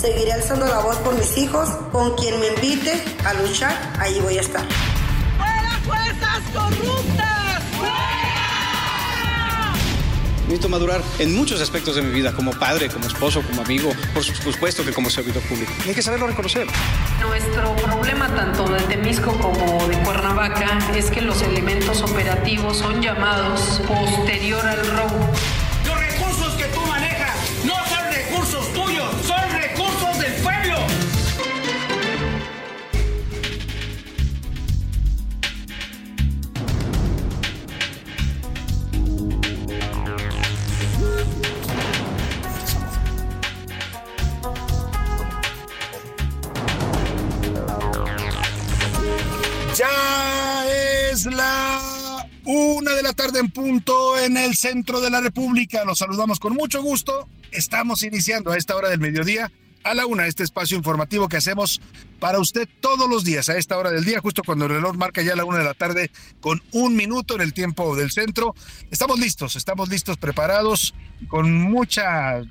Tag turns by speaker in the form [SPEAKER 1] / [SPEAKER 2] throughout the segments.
[SPEAKER 1] Seguiré alzando la voz por mis hijos. Con quien me invite a luchar, ahí voy a estar.
[SPEAKER 2] ¡Fuera fuerzas corruptas!
[SPEAKER 3] Necesito madurar en muchos aspectos de mi vida, como padre, como esposo, como amigo, por supuesto que como servidor público. Y hay que saberlo reconocer.
[SPEAKER 4] Nuestro problema tanto de Temisco como de Cuernavaca es que los elementos operativos son llamados posterior al robo.
[SPEAKER 5] Ya es la una de la tarde en punto en el centro de la República. Los saludamos con mucho gusto. Estamos iniciando a esta hora del mediodía a la una este espacio informativo que hacemos para usted todos los días a esta hora del día, justo cuando el reloj marca ya la una de la tarde con un minuto en el tiempo del centro. Estamos listos, estamos listos, preparados, con mucha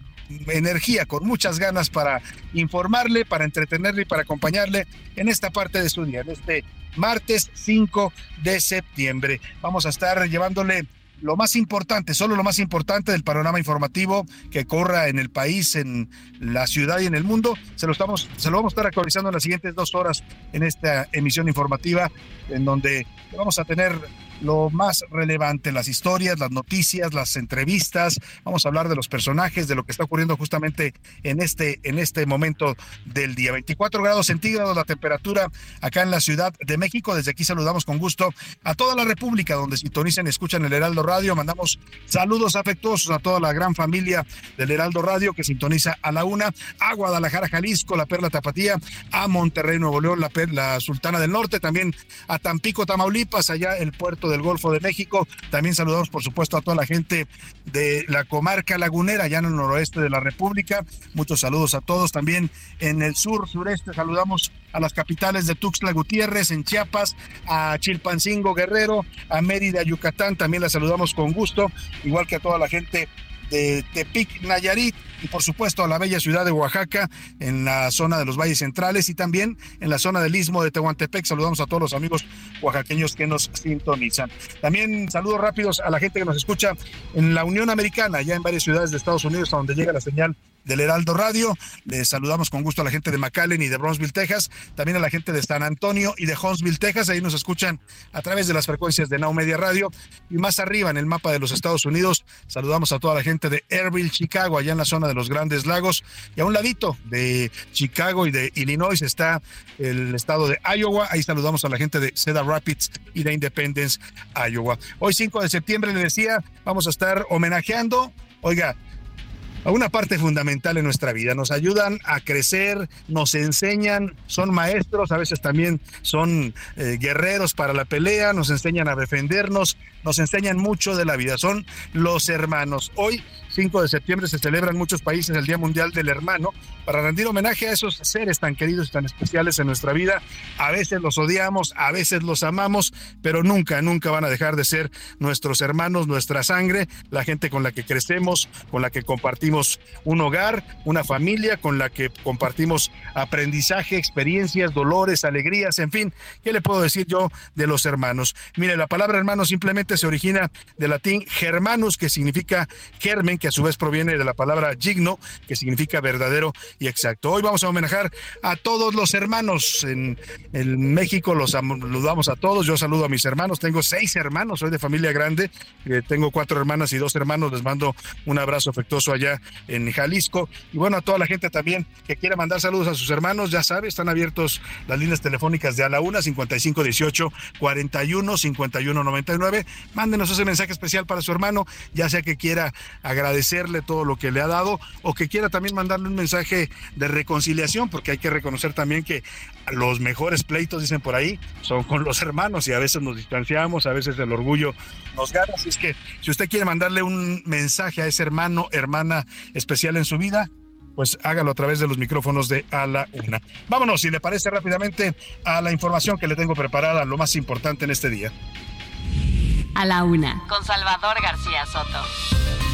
[SPEAKER 5] energía, con muchas ganas para informarle, para entretenerle y para acompañarle en esta parte de su día, en este martes 5 de septiembre. Vamos a estar llevándole lo más importante, solo lo más importante del panorama informativo que corra en el país, en la ciudad y en el mundo. Se lo estamos, se lo vamos a estar actualizando en las siguientes dos horas en esta emisión informativa, en donde vamos a tener lo más relevante, las historias, las noticias, las entrevistas. Vamos a hablar de los personajes, de lo que está ocurriendo justamente en este, en este momento del día. 24 grados centígrados la temperatura acá en la Ciudad de México. Desde aquí saludamos con gusto a toda la República donde sintonizan y escuchan el Heraldo Radio. Mandamos saludos afectuosos a toda la gran familia del Heraldo Radio que sintoniza a la una, a Guadalajara, Jalisco, la Perla Tapatía, a Monterrey, Nuevo León, la, la Sultana del Norte, también a Tampico, Tamaulipas, allá el puerto del Golfo de México. También saludamos, por supuesto, a toda la gente de la comarca lagunera, allá en el noroeste de la República. Muchos saludos a todos. También en el sur, sureste, saludamos a las capitales de Tuxtla Gutiérrez, en Chiapas, a Chilpancingo, Guerrero, a Mérida, Yucatán. También la saludamos con gusto, igual que a toda la gente de Tepic, Nayarit y por supuesto a la bella ciudad de Oaxaca en la zona de los valles centrales y también en la zona del istmo de Tehuantepec. Saludamos a todos los amigos oaxaqueños que nos sintonizan. También saludos rápidos a la gente que nos escucha en la Unión Americana, ya en varias ciudades de Estados Unidos, a donde llega la señal del Heraldo Radio. Les saludamos con gusto a la gente de McAllen y de Bronzeville, Texas. También a la gente de San Antonio y de Huntsville, Texas. Ahí nos escuchan a través de las frecuencias de Now Media Radio. Y más arriba en el mapa de los Estados Unidos, saludamos a toda la gente de Airville, Chicago, allá en la zona de los Grandes Lagos. Y a un ladito de Chicago y de Illinois está el estado de Iowa. Ahí saludamos a la gente de Cedar Rapids y de Independence, Iowa. Hoy 5 de septiembre, le decía, vamos a estar homenajeando, oiga, una parte fundamental en nuestra vida. Nos ayudan a crecer, nos enseñan, son maestros, a veces también son eh, guerreros para la pelea, nos enseñan a defendernos, nos enseñan mucho de la vida. Son los hermanos. Hoy 5 de septiembre se celebra en muchos países el Día Mundial del Hermano para rendir homenaje a esos seres tan queridos y tan especiales en nuestra vida. A veces los odiamos, a veces los amamos, pero nunca, nunca van a dejar de ser nuestros hermanos, nuestra sangre, la gente con la que crecemos, con la que compartimos un hogar, una familia, con la que compartimos aprendizaje, experiencias, dolores, alegrías, en fin, ¿qué le puedo decir yo de los hermanos? Mire, la palabra hermano simplemente se origina del latín germanus, que significa germen, que a su vez proviene de la palabra gigno, que significa verdadero y exacto. Hoy vamos a homenajear a todos los hermanos. En, en México los saludamos a todos. Yo saludo a mis hermanos. Tengo seis hermanos, soy de familia grande. Eh, tengo cuatro hermanas y dos hermanos. Les mando un abrazo afectuoso allá en Jalisco. Y bueno, a toda la gente también que quiera mandar saludos a sus hermanos, ya sabe, están abiertos las líneas telefónicas de a la una, 55 18 41 51 99. Mándenos ese mensaje especial para su hermano, ya sea que quiera agradecerle todo lo que le ha dado o que quiera también mandarle un mensaje de reconciliación, porque hay que reconocer también que los mejores pleitos, dicen por ahí, son con los hermanos y a veces nos distanciamos, a veces el orgullo nos gana. Así es que si usted quiere mandarle un mensaje a ese hermano, hermana especial en su vida, pues hágalo a través de los micrófonos de A la Una. Vámonos, si le parece rápidamente, a la información que le tengo preparada, lo más importante en este día.
[SPEAKER 6] A la Una.
[SPEAKER 7] Con Salvador García Soto.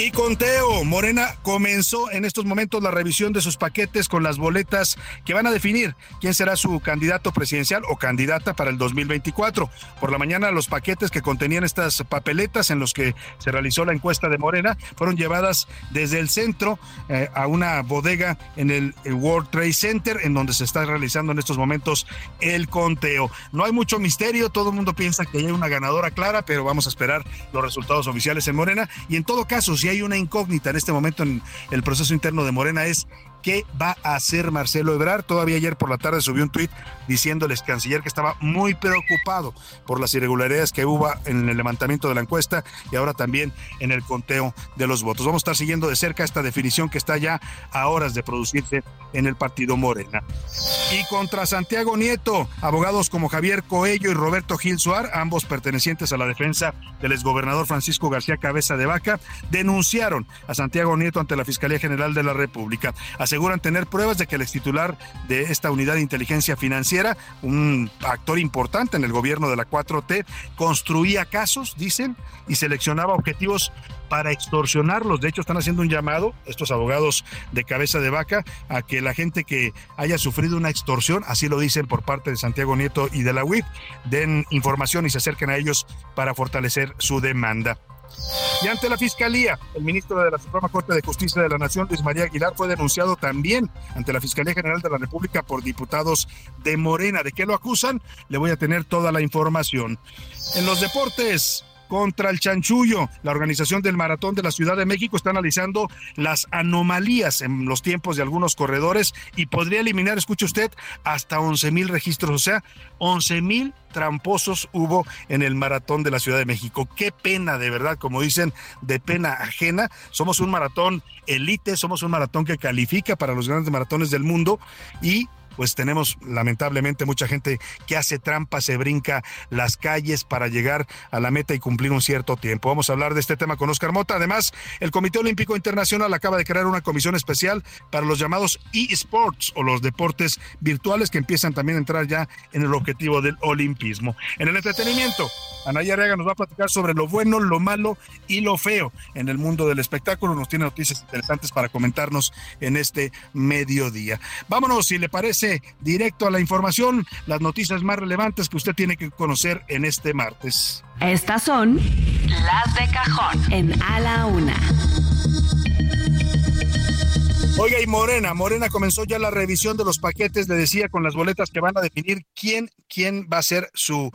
[SPEAKER 5] Y conteo, Morena comenzó en estos momentos la revisión de sus paquetes con las boletas que van a definir quién será su candidato presidencial o candidata para el 2024. Por la mañana los paquetes que contenían estas papeletas en los que se realizó la encuesta de Morena fueron llevadas desde el centro eh, a una bodega en el World Trade Center en donde se está realizando en estos momentos el conteo. No hay mucho misterio, todo el mundo piensa que hay una ganadora clara, pero vamos a esperar los resultados oficiales en Morena y en todo caso si hay una incógnita en este momento en el proceso interno de Morena es qué va a hacer Marcelo Ebrard. Todavía ayer por la tarde subió un tuit diciéndoles canciller que estaba muy preocupado por las irregularidades que hubo en el levantamiento de la encuesta y ahora también en el conteo de los votos. Vamos a estar siguiendo de cerca esta definición que está ya a horas de producirse en el partido Morena. Y contra Santiago Nieto, abogados como Javier Coello y Roberto Gil Suar, ambos pertenecientes a la defensa del exgobernador Francisco García Cabeza de Vaca, denunciaron a Santiago Nieto ante la Fiscalía General de la República. Aseguran tener pruebas de que el ex titular de esta unidad de inteligencia financiera un actor importante en el gobierno de la 4T, construía casos, dicen, y seleccionaba objetivos para extorsionarlos. De hecho, están haciendo un llamado, estos abogados de cabeza de vaca, a que la gente que haya sufrido una extorsión, así lo dicen por parte de Santiago Nieto y de la UIF, den información y se acerquen a ellos para fortalecer su demanda. Y ante la Fiscalía, el ministro de la Suprema Corte de Justicia de la Nación, Luis María Aguilar, fue denunciado también ante la Fiscalía General de la República por diputados de Morena. ¿De qué lo acusan? Le voy a tener toda la información. En los deportes, contra el chanchullo. La organización del Maratón de la Ciudad de México está analizando las anomalías en los tiempos de algunos corredores y podría eliminar, escuche usted, hasta 11 mil registros, o sea, 11 mil tramposos hubo en el maratón de la Ciudad de México. Qué pena, de verdad, como dicen, de pena ajena. Somos un maratón elite, somos un maratón que califica para los grandes maratones del mundo y pues tenemos lamentablemente mucha gente que hace trampa, se brinca las calles para llegar a la meta y cumplir un cierto tiempo. Vamos a hablar de este tema con Oscar Mota. Además, el Comité Olímpico Internacional acaba de crear una comisión especial para los llamados eSports o los deportes virtuales que empiezan también a entrar ya en el objetivo del olimpismo. En el entretenimiento, Anaya Arega nos va a platicar sobre lo bueno, lo malo y lo feo en el mundo del espectáculo. Nos tiene noticias interesantes para comentarnos en este mediodía. Vámonos, si le parece, directo a la información, las noticias más relevantes que usted tiene que conocer en este martes.
[SPEAKER 6] Estas son
[SPEAKER 7] Las de cajón.
[SPEAKER 6] en A la Una.
[SPEAKER 5] Oiga, y Morena, Morena comenzó ya la revisión de los paquetes, le decía, con las boletas que van a definir quién, quién va a ser su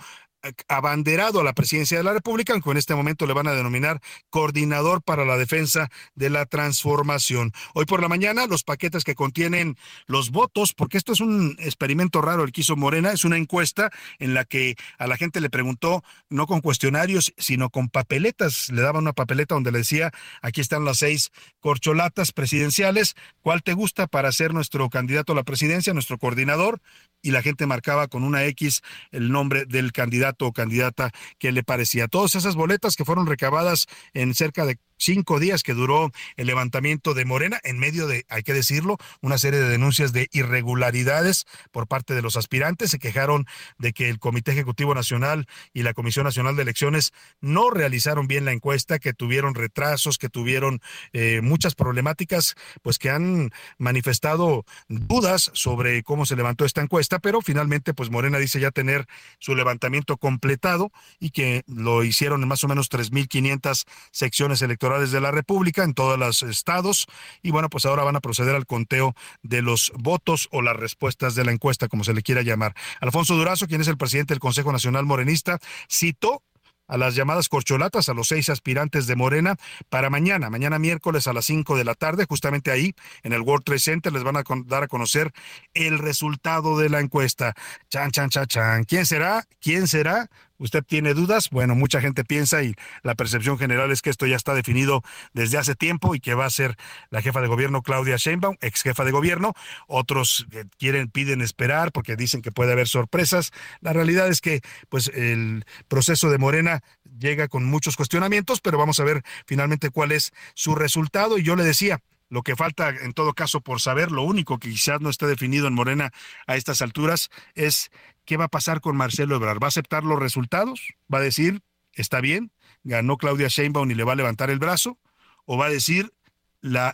[SPEAKER 5] abanderado a la presidencia de la República, aunque en este momento le van a denominar coordinador para la defensa de la transformación. Hoy por la mañana, los paquetes que contienen los votos, porque esto es un experimento raro el que hizo Morena, es una encuesta en la que a la gente le preguntó, no con cuestionarios, sino con papeletas. Le daba una papeleta donde le decía, aquí están las seis corcholatas presidenciales, ¿cuál te gusta para ser nuestro candidato a la presidencia, nuestro coordinador? Y la gente marcaba con una X el nombre del candidato o candidata que le parecía. Todas esas boletas que fueron recabadas en cerca de cinco días que duró el levantamiento de Morena, en medio de, hay que decirlo, una serie de denuncias de irregularidades por parte de los aspirantes. Se quejaron de que el Comité Ejecutivo Nacional y la Comisión Nacional de Elecciones no realizaron bien la encuesta, que tuvieron retrasos, que tuvieron eh, muchas problemáticas, pues que han manifestado dudas sobre cómo se levantó esta encuesta, pero finalmente, pues Morena dice ya tener su levantamiento completado y que lo hicieron en más o menos 3.500 secciones electorales de la República en todos los estados y bueno, pues ahora van a proceder al conteo de los votos o las respuestas de la encuesta, como se le quiera llamar. Alfonso Durazo, quien es el presidente del Consejo Nacional Morenista, citó a las llamadas corcholatas, a los seis aspirantes de Morena, para mañana, mañana miércoles a las cinco de la tarde, justamente ahí en el World Trade Center les van a dar a conocer el resultado de la encuesta. Chan, chan, chan, chan. ¿Quién será? ¿Quién será? ¿Usted tiene dudas? Bueno, mucha gente piensa y la percepción general es que esto ya está definido desde hace tiempo y que va a ser la jefa de gobierno Claudia Sheinbaum, ex jefa de gobierno. Otros quieren, piden esperar porque dicen que puede haber sorpresas. La realidad es que, pues, el proceso de Morena llega con muchos cuestionamientos, pero vamos a ver finalmente cuál es su resultado. Y yo le decía, lo que falta en todo caso por saber, lo único que quizás no esté definido en Morena a estas alturas es qué va a pasar con Marcelo Ebrard. ¿Va a aceptar los resultados? ¿Va a decir, está bien, ganó Claudia Sheinbaum y le va a levantar el brazo? ¿O va a decir,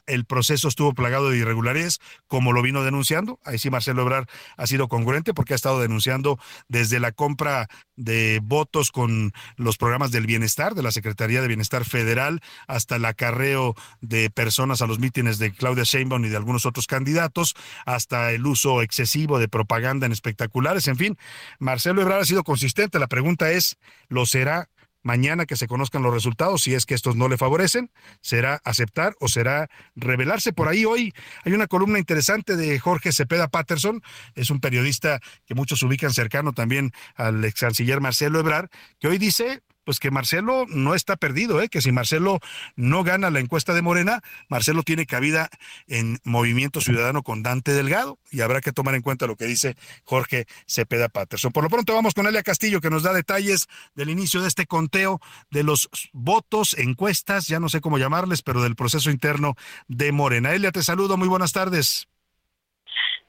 [SPEAKER 5] el proceso estuvo plagado de irregularidades, como lo vino denunciando. Ahí sí Marcelo Ebrard ha sido congruente porque ha estado denunciando desde la compra de votos con los programas del bienestar, de la Secretaría de Bienestar Federal, hasta el acarreo de personas a los mítines de Claudia Sheinbaum y de algunos otros candidatos, hasta el uso excesivo de propaganda en espectaculares. En fin, Marcelo Ebrard ha sido consistente. La pregunta es, ¿lo será mañana que se conozcan los resultados, si es que estos no le favorecen, será aceptar o será revelarse. Por ahí hoy hay una columna interesante de Jorge Cepeda Patterson, es un periodista que muchos ubican cercano también al ex canciller Marcelo Ebrar, que hoy dice pues que Marcelo no está perdido, ¿eh? que si Marcelo no gana la encuesta de Morena, Marcelo tiene cabida en Movimiento Ciudadano con Dante Delgado y habrá que tomar en cuenta lo que dice Jorge Cepeda Patterson. Por lo pronto vamos con Elia Castillo que nos da detalles del inicio de este conteo de los votos, encuestas, ya no sé cómo llamarles, pero del proceso interno de Morena. Elia, te saludo, muy buenas tardes.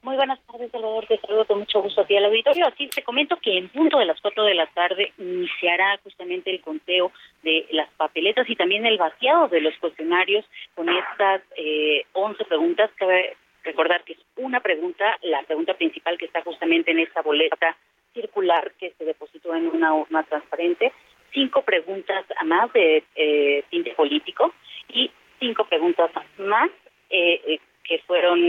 [SPEAKER 8] Muy buenas tardes, Salvador. Te saludo con mucho gusto aquí al auditorio. Así te comento que en punto de las cuatro de la tarde iniciará justamente el conteo de las papeletas y también el vaciado de los cuestionarios con estas eh, 11 preguntas. Cabe recordar que es una pregunta, la pregunta principal que está justamente en esta boleta circular que se depositó en una urna transparente, cinco preguntas más de eh, tinte político y cinco preguntas más eh, eh que fueron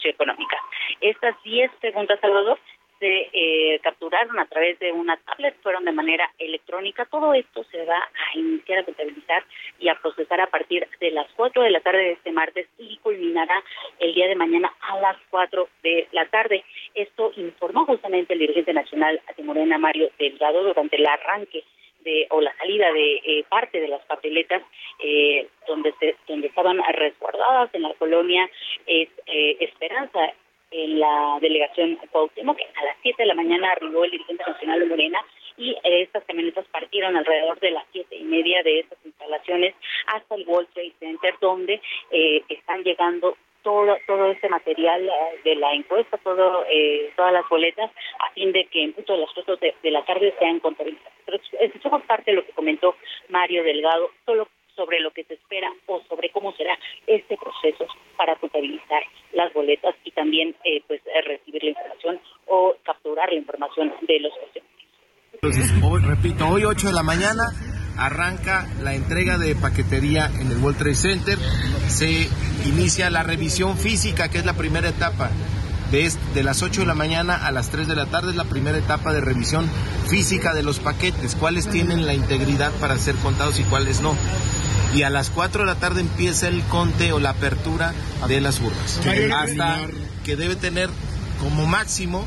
[SPEAKER 8] socioeconómicas. Estas 10 preguntas, Salvador, se eh, capturaron a través de una tablet, fueron de manera electrónica. Todo esto se va a iniciar a contabilizar y a procesar a partir de las 4 de la tarde de este martes y culminará el día de mañana a las 4 de la tarde. Esto informó justamente el dirigente nacional Morena, Mario Delgado, durante el arranque de o la salida de eh, parte de las papeletas eh, donde se, donde estaban resguardadas en la colonia es eh, Esperanza en la delegación Cuauhtémoc a las 7 de la mañana arribó el dirigente nacional de Morena y estas camionetas partieron alrededor de las siete y media de estas instalaciones hasta el World Trade Center donde están llegando todo todo este material eh, de la encuesta, todo eh, todas las boletas, a fin de que en punto de las cosas de, la tarde sean contabilizadas. Pero escuchamos parte de lo que comentó Mario Delgado, solo sobre lo que se espera o sobre cómo será este proceso para contabilizar las boletas y también eh, pues recibir la información o capturar la información de los cuestionarios.
[SPEAKER 9] Entonces, hoy, repito, hoy 8 de la mañana arranca la entrega de paquetería en el World Trade Center, se inicia la revisión física, que es la primera etapa. De, de las 8 de la mañana a las 3 de la tarde es la primera etapa de revisión física de los paquetes, cuáles tienen la integridad para ser contados y cuáles no. Y a las 4 de la tarde empieza el conte o la apertura de las urnas. Hasta que debe tener como máximo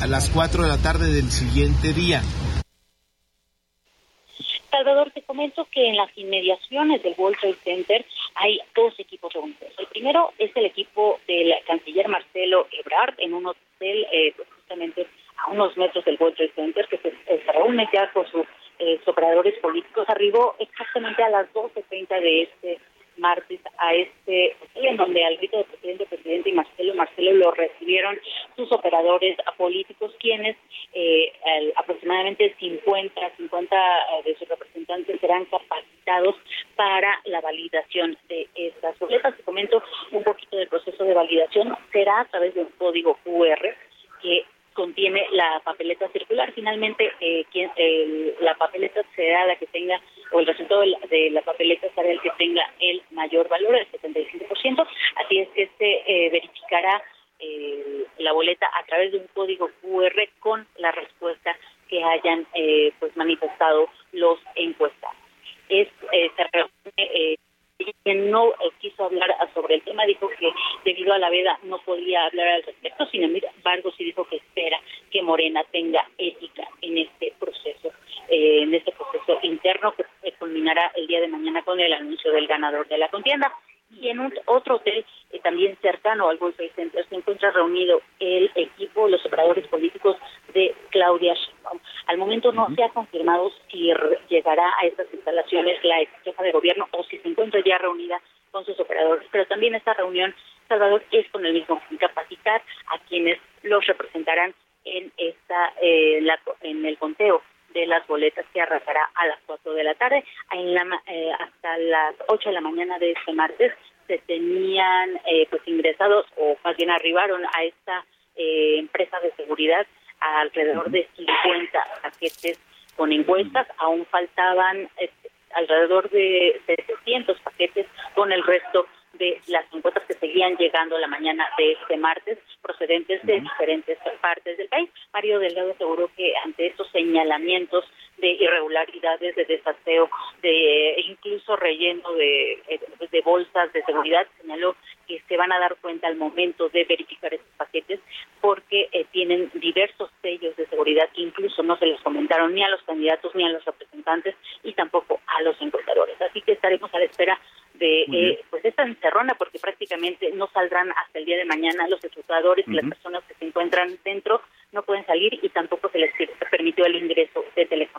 [SPEAKER 9] a las 4 de la tarde del siguiente día.
[SPEAKER 8] Salvador, te comento que en las inmediaciones del World Trade Center hay dos equipos reunidos. El primero es el equipo del canciller Marcelo Ebrard en un hotel eh, pues, justamente a unos metros del World Trade Center que se reúne ya con sus operadores políticos, arribó exactamente a las 12.30 de este martes a este en donde al grito del presidente, presidente y Marcelo Marcelo lo recibieron sus operadores políticos, quienes eh, aproximadamente 50, 50 eh, de sus representantes serán capacitados para la validación de estas boletas. Te comento un poquito del proceso de validación. Será a través de un código QR que contiene la papeleta circular. Finalmente, eh, quien, la papeleta será la que tenga, o el resultado de la, papeleta será el que tenga el mayor valor, el 75%. Así es que se eh, verificará eh, la boleta a través de un código QR con la respuesta que hayan pues manifestado los encuestados. Es, se reúne quien no eh, quiso hablar sobre el tema dijo que debido a la veda no podía hablar al respecto, sin embargo sí dijo que espera que Morena tenga ética en este proceso, eh, en este proceso interno que culminará el día de mañana con el anuncio del ganador de la contienda. Y en un, otro hotel eh, también cercano al World Trade Center se encuentra reunido el equipo, los operadores políticos de Claudia Sheinbaum. Al momento no se ha confirmado si llegará a estas instalaciones la ex jefa de gobierno o si se encuentra ya reunida con sus operadores, pero también esta reunión, Salvador, es con el mismo capacitar a quienes los representarán en esta eh, en el conteo de las boletas que arrasará a las 4 de la tarde. En la, eh, hasta las 8 de la mañana de este martes se tenían eh, pues ingresados o más bien arribaron a esta eh, empresa de seguridad alrededor de 50 paquetes con encuestas, aún faltaban este, alrededor de 700 paquetes con el resto de las encuestas que seguían llegando la mañana de este martes, procedentes de diferentes partes del país. Mario Delgado aseguró que ante estos señalamientos de irregularidades, de desaseo, de incluso relleno de, de bolsas de seguridad, señaló que se van a dar cuenta al momento de verificar estos paquetes porque eh, tienen diversos sellos seguridad que incluso no se les comentaron ni a los candidatos ni a los representantes y tampoco a los encuestadores. Así que estaremos a la espera de eh, pues esta encerrona porque prácticamente no saldrán hasta el día de mañana los escrutadores y las personas que se encuentran dentro no pueden salir y tampoco se les permitió el ingreso de teléfono.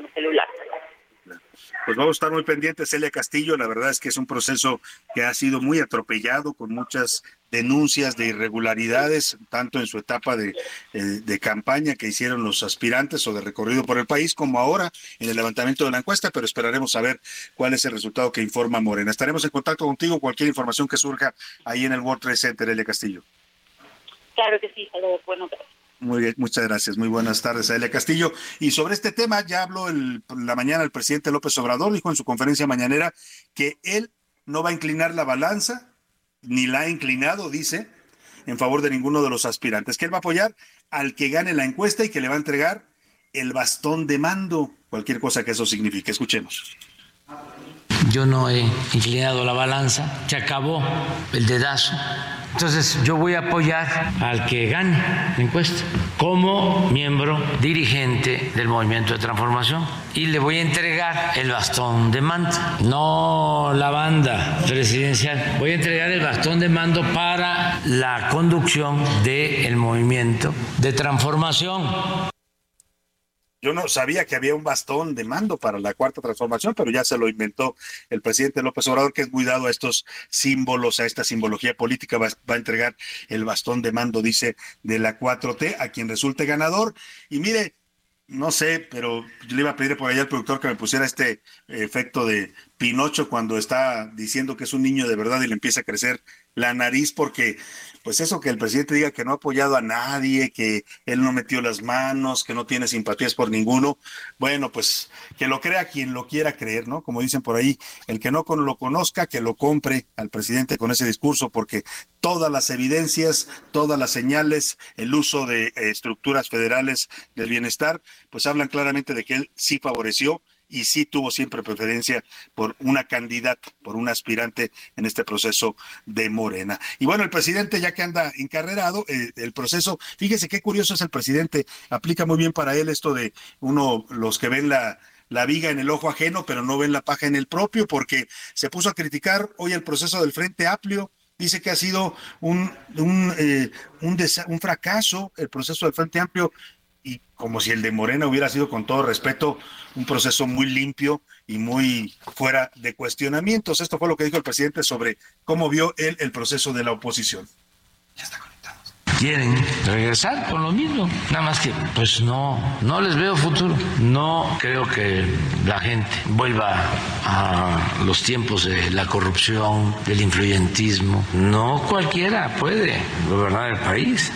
[SPEAKER 5] Pues vamos a estar muy pendientes, Celia Castillo. La verdad es que es un proceso que ha sido muy atropellado, con muchas denuncias de irregularidades, tanto en su etapa de, eh, de, campaña que hicieron los aspirantes o de recorrido por el país, como ahora en el levantamiento de la encuesta, pero esperaremos a ver cuál es el resultado que informa Morena. Estaremos en contacto contigo, cualquier información que surja ahí en el World Trade Center, Celia Castillo.
[SPEAKER 8] Claro que sí, saludos,
[SPEAKER 5] muy bien, muchas gracias. Muy buenas tardes, Aelia Castillo. Y sobre este tema ya habló el, la mañana el presidente López Obrador, dijo en su conferencia mañanera que él no va a inclinar la balanza, ni la ha inclinado, dice, en favor de ninguno de los aspirantes, que él va a apoyar al que gane la encuesta y que le va a entregar el bastón de mando, cualquier cosa que eso signifique. Escuchemos.
[SPEAKER 10] Yo no he inclinado la balanza, se acabó el dedazo entonces yo voy a apoyar al que gane la encuesta como miembro dirigente del movimiento de transformación y le voy a entregar el bastón de mando, no la banda presidencial, voy a entregar el bastón de mando para la conducción del movimiento de transformación.
[SPEAKER 5] Yo no sabía que había un bastón de mando para la cuarta transformación, pero ya se lo inventó el presidente López Obrador, que es muy dado a estos símbolos, a esta simbología política, va, a entregar el bastón de mando, dice, de la 4T a quien resulte ganador. Y mire, no sé, pero le iba a pedir por allá al productor que me pusiera este efecto de Pinocho cuando está diciendo que es un niño de verdad y le empieza a crecer la nariz porque pues eso que el presidente diga que no ha apoyado a nadie, que él no metió las manos, que no tiene simpatías por ninguno, bueno, pues que lo crea quien lo quiera creer, ¿no? Como dicen por ahí, el que no lo conozca, que lo compre al presidente con ese discurso, porque todas las evidencias, todas las señales, el uso de eh, estructuras federales del bienestar, pues hablan claramente de que él sí favoreció y sí tuvo siempre preferencia por una candidata, por un aspirante en este proceso de Morena. Y bueno, el presidente ya que anda encarrerado, eh, el proceso, fíjese qué curioso es el presidente, aplica muy bien para él esto de uno, los que ven la, la viga en el ojo ajeno, pero no ven la paja en el propio, porque se puso a criticar hoy el proceso del Frente Amplio, dice que ha sido un, un, eh, un, un fracaso el proceso del Frente Amplio y como si el de Morena hubiera sido, con todo respeto, un proceso muy limpio y muy fuera de cuestionamientos. Esto fue lo que dijo el presidente sobre cómo vio él el proceso de la oposición. Ya está conectado.
[SPEAKER 10] Quieren regresar con lo mismo, nada más que pues no, no les veo futuro. No creo que la gente vuelva a los tiempos de la corrupción, del influyentismo. No cualquiera puede gobernar el país.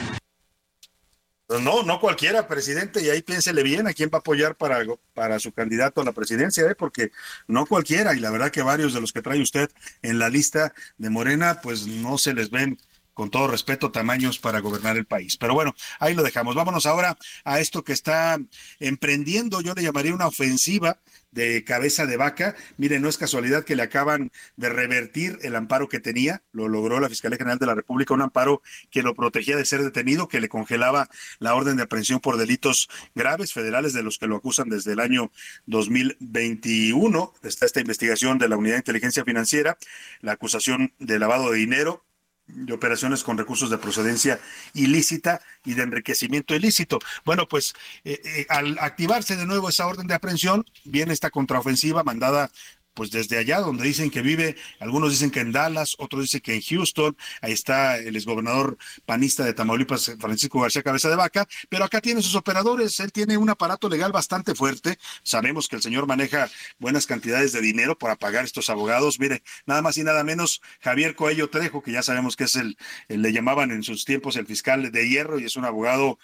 [SPEAKER 5] No, no cualquiera, presidente, y ahí piénsele bien a quién va a apoyar para, para su candidato a la presidencia, ¿eh? porque no cualquiera, y la verdad que varios de los que trae usted en la lista de Morena, pues no se les ven con todo respeto, tamaños para gobernar el país. Pero bueno, ahí lo dejamos. Vámonos ahora a esto que está emprendiendo, yo le llamaría una ofensiva de cabeza de vaca. Mire, no es casualidad que le acaban de revertir el amparo que tenía, lo logró la Fiscalía General de la República, un amparo que lo protegía de ser detenido, que le congelaba la orden de aprehensión por delitos graves federales de los que lo acusan desde el año 2021. Está esta investigación de la Unidad de Inteligencia Financiera, la acusación de lavado de dinero, de operaciones con recursos de procedencia ilícita y de enriquecimiento ilícito. Bueno, pues eh, eh, al activarse de nuevo esa orden de aprehensión, viene esta contraofensiva mandada pues desde allá donde dicen que vive, algunos dicen que en Dallas, otros dicen que en Houston, ahí está el exgobernador panista de Tamaulipas, Francisco García Cabeza de Vaca, pero acá tiene sus operadores, él tiene un aparato legal bastante fuerte, sabemos que el señor maneja buenas cantidades de dinero para pagar estos abogados, mire, nada más y nada menos Javier Coello Trejo, que ya sabemos que es el, el le llamaban en sus tiempos el fiscal de hierro y es un abogado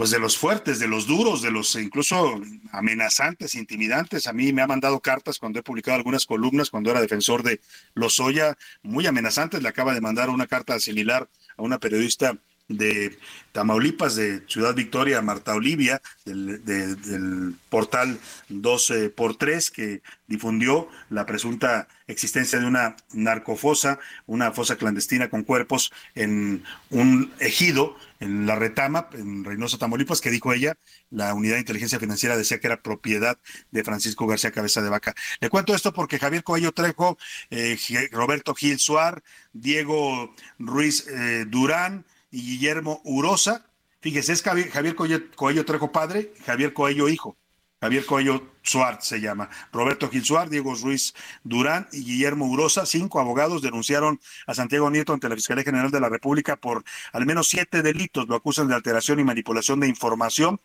[SPEAKER 5] pues de los fuertes, de los duros, de los incluso amenazantes, intimidantes. A mí me ha mandado cartas cuando he publicado algunas columnas, cuando era defensor de Lozoya, muy amenazantes. Le acaba de mandar una carta similar a una periodista de Tamaulipas, de Ciudad Victoria, Marta Olivia, del, portal 12 por 3 que difundió la presunta existencia de una narcofosa, una fosa clandestina con cuerpos en un ejido en la retama, en Reynosa, Tamaulipas, que dijo ella, la unidad de inteligencia financiera decía que era propiedad de Francisco García Cabeza de Vaca. Le cuento esto porque Javier Coello Trejo, eh, Roberto Gil Suar, Diego Ruiz eh, Durán, y Guillermo Urosa. Fíjese, es Javier Coello, Trejo padre, Javier Coello hijo. Javier Coello Suárez se llama. Roberto Gil Suárez, Diego Ruiz Durán y Guillermo Urosa, cinco abogados, denunciaron a Santiago Nieto ante la Fiscalía General de la República por al menos siete delitos. Lo acusan de alteración y manipulación de información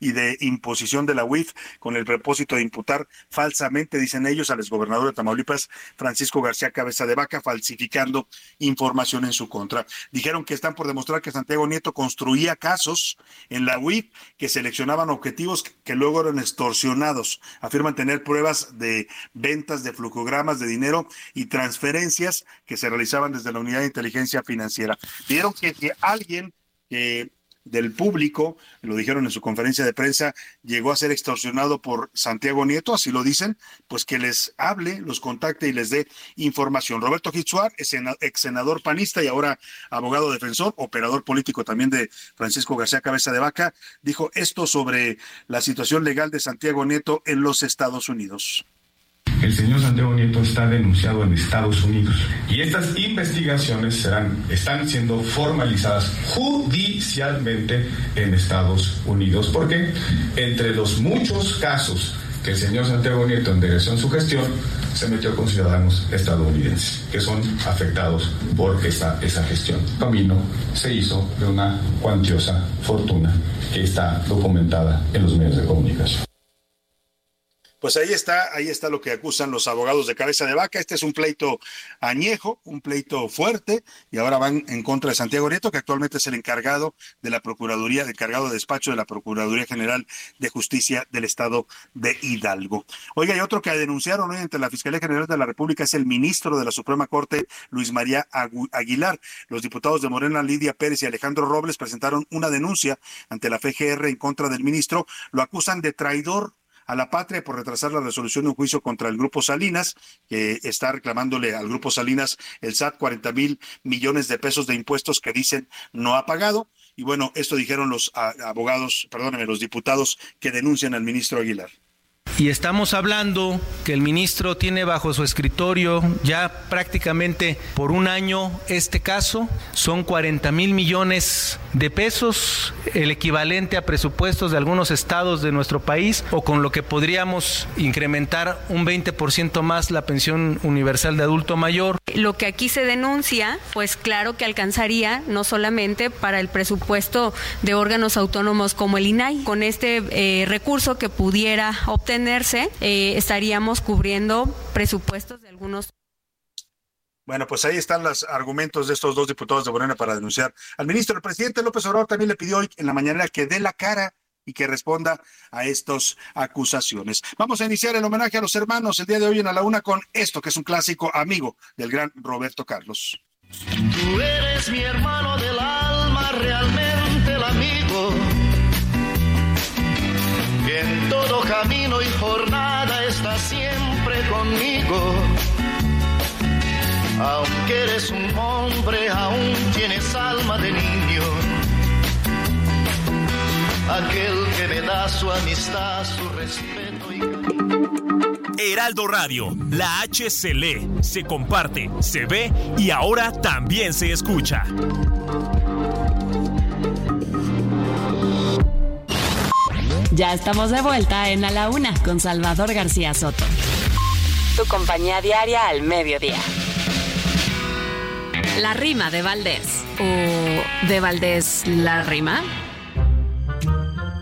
[SPEAKER 5] y de imposición de la UIF con el propósito de imputar falsamente, dicen ellos, al exgobernador de Tamaulipas, Francisco García Cabeza de Vaca, falsificando información en su contra. Dijeron que están por demostrar que Santiago Nieto construía casos en la UIF que seleccionaban objetivos que luego eran extorsionados. Afirman tener pruebas de ventas de flujogramas de dinero y transferencias que se realizaban desde la Unidad de Inteligencia Financiera. Pidieron que, que alguien que del público, lo dijeron en su conferencia de prensa, llegó a ser extorsionado por Santiago Nieto, así lo dicen, pues que les hable, los contacte y les dé información. Roberto Hitzuar es ex senador panista y ahora abogado defensor, operador político también de Francisco García Cabeza de Vaca, dijo esto sobre la situación legal de Santiago Nieto en los Estados Unidos.
[SPEAKER 11] El señor Santiago Nieto está denunciado en Estados Unidos y estas investigaciones serán, están siendo formalizadas judicialmente en Estados Unidos porque entre los muchos casos que el señor Santiago Nieto enderezó en su gestión, se metió con ciudadanos estadounidenses que son afectados por esa, esa gestión. Camino se hizo de una cuantiosa fortuna que está documentada en los medios de comunicación.
[SPEAKER 5] Pues ahí está, ahí está lo que acusan los abogados de cabeza de vaca. Este es un pleito añejo, un pleito fuerte, y ahora van en contra de Santiago Nieto, que actualmente es el encargado de la Procuraduría, el encargado de despacho de la Procuraduría General de Justicia del Estado de Hidalgo. Oiga, y otro que denunciaron hoy ante la Fiscalía General de la República es el ministro de la Suprema Corte, Luis María Aguilar. Los diputados de Morena, Lidia Pérez y Alejandro Robles presentaron una denuncia ante la FGR en contra del ministro. Lo acusan de traidor a la patria por retrasar la resolución de un juicio contra el Grupo Salinas, que está reclamándole al Grupo Salinas el SAT 40 mil millones de pesos de impuestos que dicen no ha pagado. Y bueno, esto dijeron los abogados, perdónenme, los diputados que denuncian al ministro Aguilar.
[SPEAKER 12] Y estamos hablando que el ministro tiene bajo su escritorio ya prácticamente por un año este caso. Son 40 mil millones de pesos, el equivalente a presupuestos de algunos estados de nuestro país, o con lo que podríamos incrementar un 20% más la pensión universal de adulto mayor.
[SPEAKER 13] Lo que aquí se denuncia, pues claro que alcanzaría no solamente para el presupuesto de órganos autónomos como el INAI. Con este eh, recurso que pudiera obtenerse, eh, estaríamos cubriendo presupuestos de algunos
[SPEAKER 5] bueno, pues ahí están los argumentos de estos dos diputados de Morena para denunciar al ministro. El presidente López Obrador también le pidió hoy en la mañana que dé la cara y que responda a estas acusaciones. Vamos a iniciar el homenaje a los hermanos el día de hoy en A la Una con esto, que es un clásico amigo del gran Roberto Carlos.
[SPEAKER 14] Tú eres mi hermano del alma, realmente el amigo, en todo camino y jornada está siempre conmigo aunque eres un hombre, aún tienes alma de niño. Aquel que me da su amistad, su respeto y...
[SPEAKER 15] Heraldo Radio, la H se lee, se comparte, se ve y ahora también se escucha.
[SPEAKER 6] Ya estamos de vuelta en A la Una con Salvador García Soto.
[SPEAKER 7] Tu compañía diaria al mediodía.
[SPEAKER 6] La rima de Valdés. ¿O de Valdés la rima?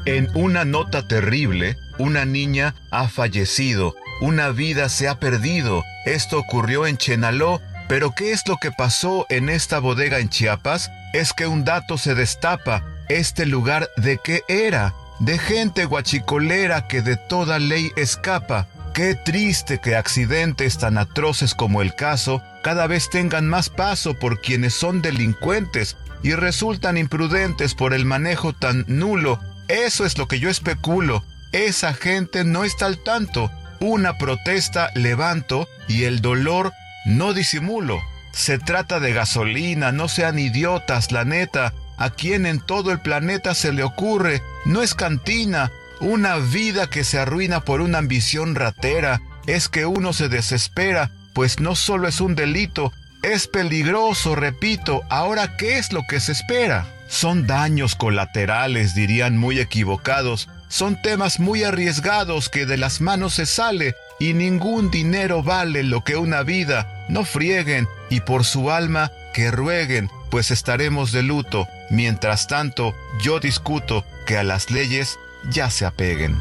[SPEAKER 16] En una nota terrible, una niña ha fallecido, una vida se ha perdido. Esto ocurrió en Chenaló, pero ¿qué es lo que pasó en esta bodega en Chiapas? Es que un dato se destapa. ¿Este lugar de qué era? De gente guachicolera que de toda ley escapa. Qué triste que accidentes tan atroces como el caso cada vez tengan más paso por quienes son delincuentes y resultan imprudentes por el manejo tan nulo. Eso es lo que yo especulo. Esa gente no está al tanto. Una protesta levanto y el dolor no disimulo. Se trata de gasolina, no sean idiotas, la neta. A quien en todo el planeta se le ocurre, no es cantina, una vida que se arruina por una ambición ratera, es que uno se desespera pues no solo es un delito, es peligroso, repito, ahora ¿qué es lo que se espera? Son daños colaterales, dirían muy equivocados, son temas muy arriesgados que de las manos se sale y ningún dinero vale lo que una vida, no frieguen y por su alma que rueguen, pues estaremos de luto. Mientras tanto, yo discuto que a las leyes ya se apeguen.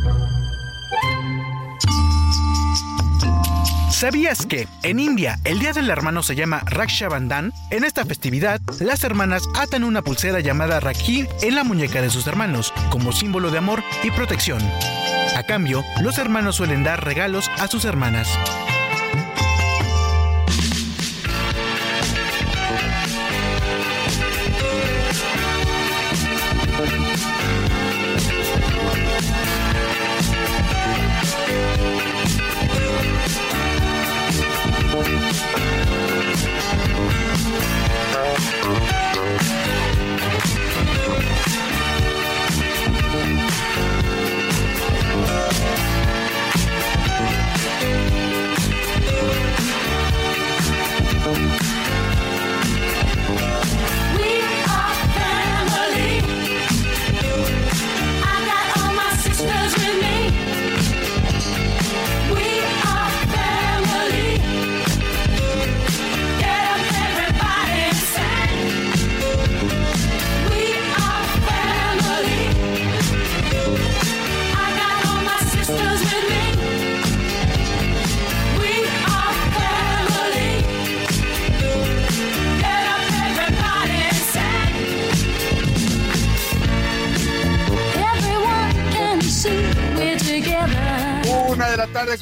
[SPEAKER 17] ¿Sabías que en India el Día del Hermano se llama Raksha Bandhan? En esta festividad, las hermanas atan una pulsera llamada Rakhi en la muñeca de sus hermanos, como símbolo de amor y protección. A cambio, los hermanos suelen dar regalos a sus hermanas.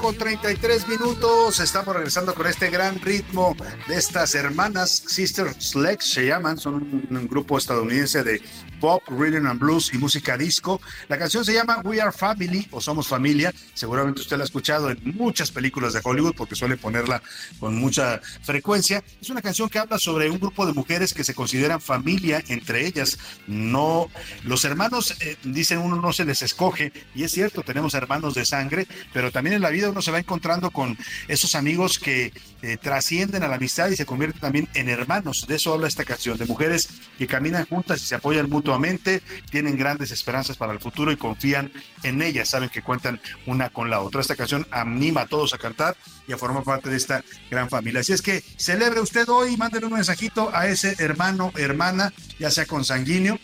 [SPEAKER 5] Con 33 minutos. Estamos regresando con este gran ritmo de estas hermanas Sister Sledge, se llaman, son un, grupo estadounidense de pop, rhythm and blues y música disco. La canción se llama We Are Family o Somos Familia. Seguramente usted la ha escuchado en muchas películas de Hollywood porque suele ponerla con mucha frecuencia. Es una canción que habla sobre un grupo de mujeres que se consideran familia entre ellas. No, los hermanos, eh, dicen uno no se les escoge y es cierto, tenemos hermanos de sangre, pero también en la vida uno se va encontrando con esos amigos que eh, trascienden a la amistad y se convierten también en hermanos. De eso habla esta canción, de mujeres que caminan juntas y se apoyan mutuamente mutuamente, tienen grandes esperanzas para el futuro y confían en ellas, saben que cuentan una con la otra. Esta canción anima a todos a cantar y a formar parte de esta gran familia. Así es que celebre usted hoy, mándele un mensajito a ese hermano, hermana, ya sea consanguíneo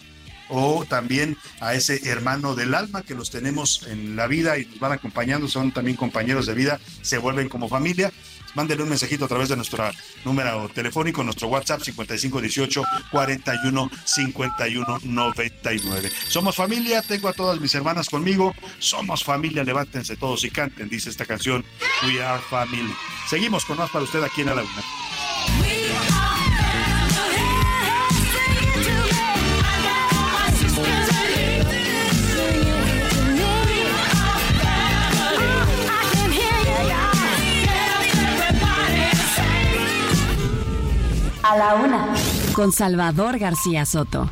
[SPEAKER 5] o también a ese hermano del alma que los tenemos en la vida y nos van acompañando, son también compañeros de vida, se vuelven como familia. Mándele un mensajito a través de nuestro número telefónico, nuestro WhatsApp 5518 41 51 99. Somos familia, tengo a todas mis hermanas conmigo. Somos familia, levántense todos y canten, dice esta canción We Are Family. Seguimos con más para usted aquí en la.
[SPEAKER 6] A la una, con Salvador García Soto.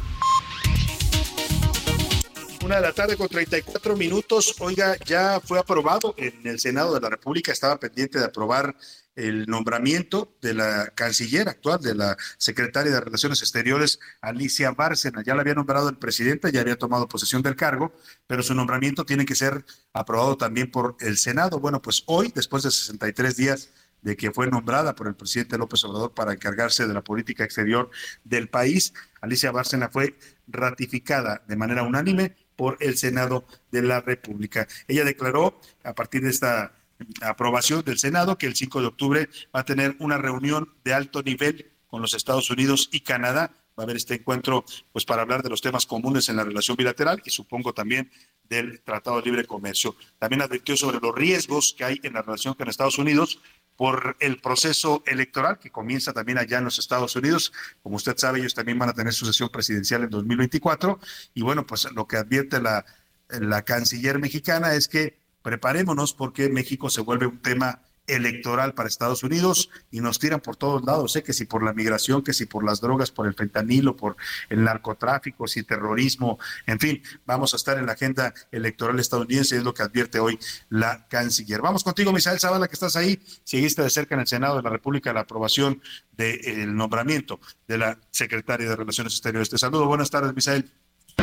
[SPEAKER 5] Una de la tarde con 34 minutos. Oiga, ya fue aprobado en el Senado de la República. Estaba pendiente de aprobar el nombramiento de la canciller actual, de la secretaria de Relaciones Exteriores, Alicia Bárcena. Ya la había nombrado el presidente, ya había tomado posesión del cargo, pero su nombramiento tiene que ser aprobado también por el Senado. Bueno, pues hoy, después de 63 días de que fue nombrada por el presidente López Obrador para encargarse de la política exterior del país, Alicia Bárcena fue ratificada de manera unánime por el Senado de la República. Ella declaró a partir de esta aprobación del Senado que el 5 de octubre va a tener una reunión de alto nivel con los Estados Unidos y Canadá. Va a haber este encuentro pues para hablar de los temas comunes en la relación bilateral y supongo también del Tratado de Libre Comercio. También advirtió sobre los riesgos que hay en la relación con Estados Unidos por el proceso electoral que comienza también allá en los Estados Unidos. Como usted sabe, ellos también van a tener su sesión presidencial en 2024. Y bueno, pues lo que advierte la, la canciller mexicana es que preparémonos porque México se vuelve un tema electoral para Estados Unidos y nos tiran por todos lados, sé que si por la migración, que si por las drogas, por el fentanilo, por el narcotráfico, si terrorismo, en fin, vamos a estar en la agenda electoral estadounidense, es lo que advierte hoy la canciller. Vamos contigo, Misael Zavala, que estás ahí, seguiste de cerca en el Senado de la República la aprobación del nombramiento de la secretaria de Relaciones Exteriores. Te saludo, buenas tardes, Misael.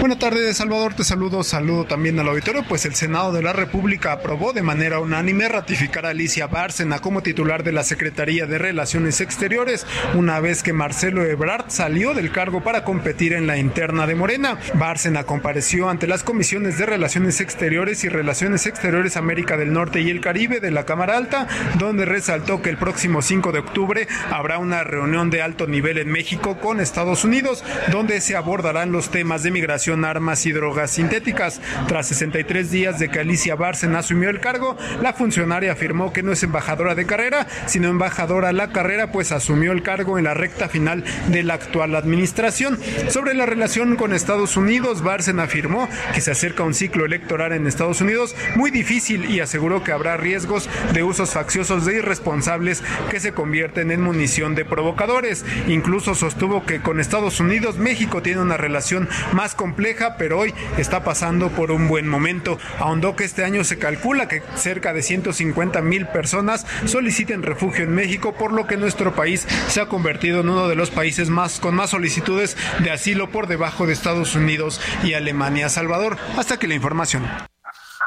[SPEAKER 18] Buenas tardes, Salvador. Te saludo, saludo también al auditorio. Pues el Senado de la República aprobó de manera unánime ratificar a Alicia Bárcena como titular de la Secretaría de Relaciones Exteriores, una vez que Marcelo Ebrard salió del cargo para competir en la interna de Morena. Bárcena compareció ante las comisiones de Relaciones Exteriores y Relaciones Exteriores América del Norte y el Caribe de la Cámara Alta, donde resaltó que el próximo 5 de octubre habrá una reunión de alto nivel en México con Estados Unidos, donde se abordarán los temas de migración armas y drogas sintéticas. Tras 63 días de que Alicia Bárcena asumió el cargo, la funcionaria afirmó que no es embajadora de carrera, sino embajadora a la carrera, pues asumió el cargo en la recta final de la actual administración. Sobre la relación con Estados Unidos, Bárcena afirmó que se acerca un ciclo electoral en Estados Unidos muy difícil y aseguró que habrá riesgos de usos facciosos de irresponsables que se convierten en munición de provocadores. Incluso sostuvo que con Estados Unidos México tiene una relación más compleja compleja, pero hoy está pasando por un buen momento. Ahondó que este año se calcula que cerca de 150 mil personas soliciten refugio en México, por lo que nuestro país se ha convertido en uno de los países más con más solicitudes de asilo por debajo de Estados Unidos y Alemania. Salvador, hasta que la información.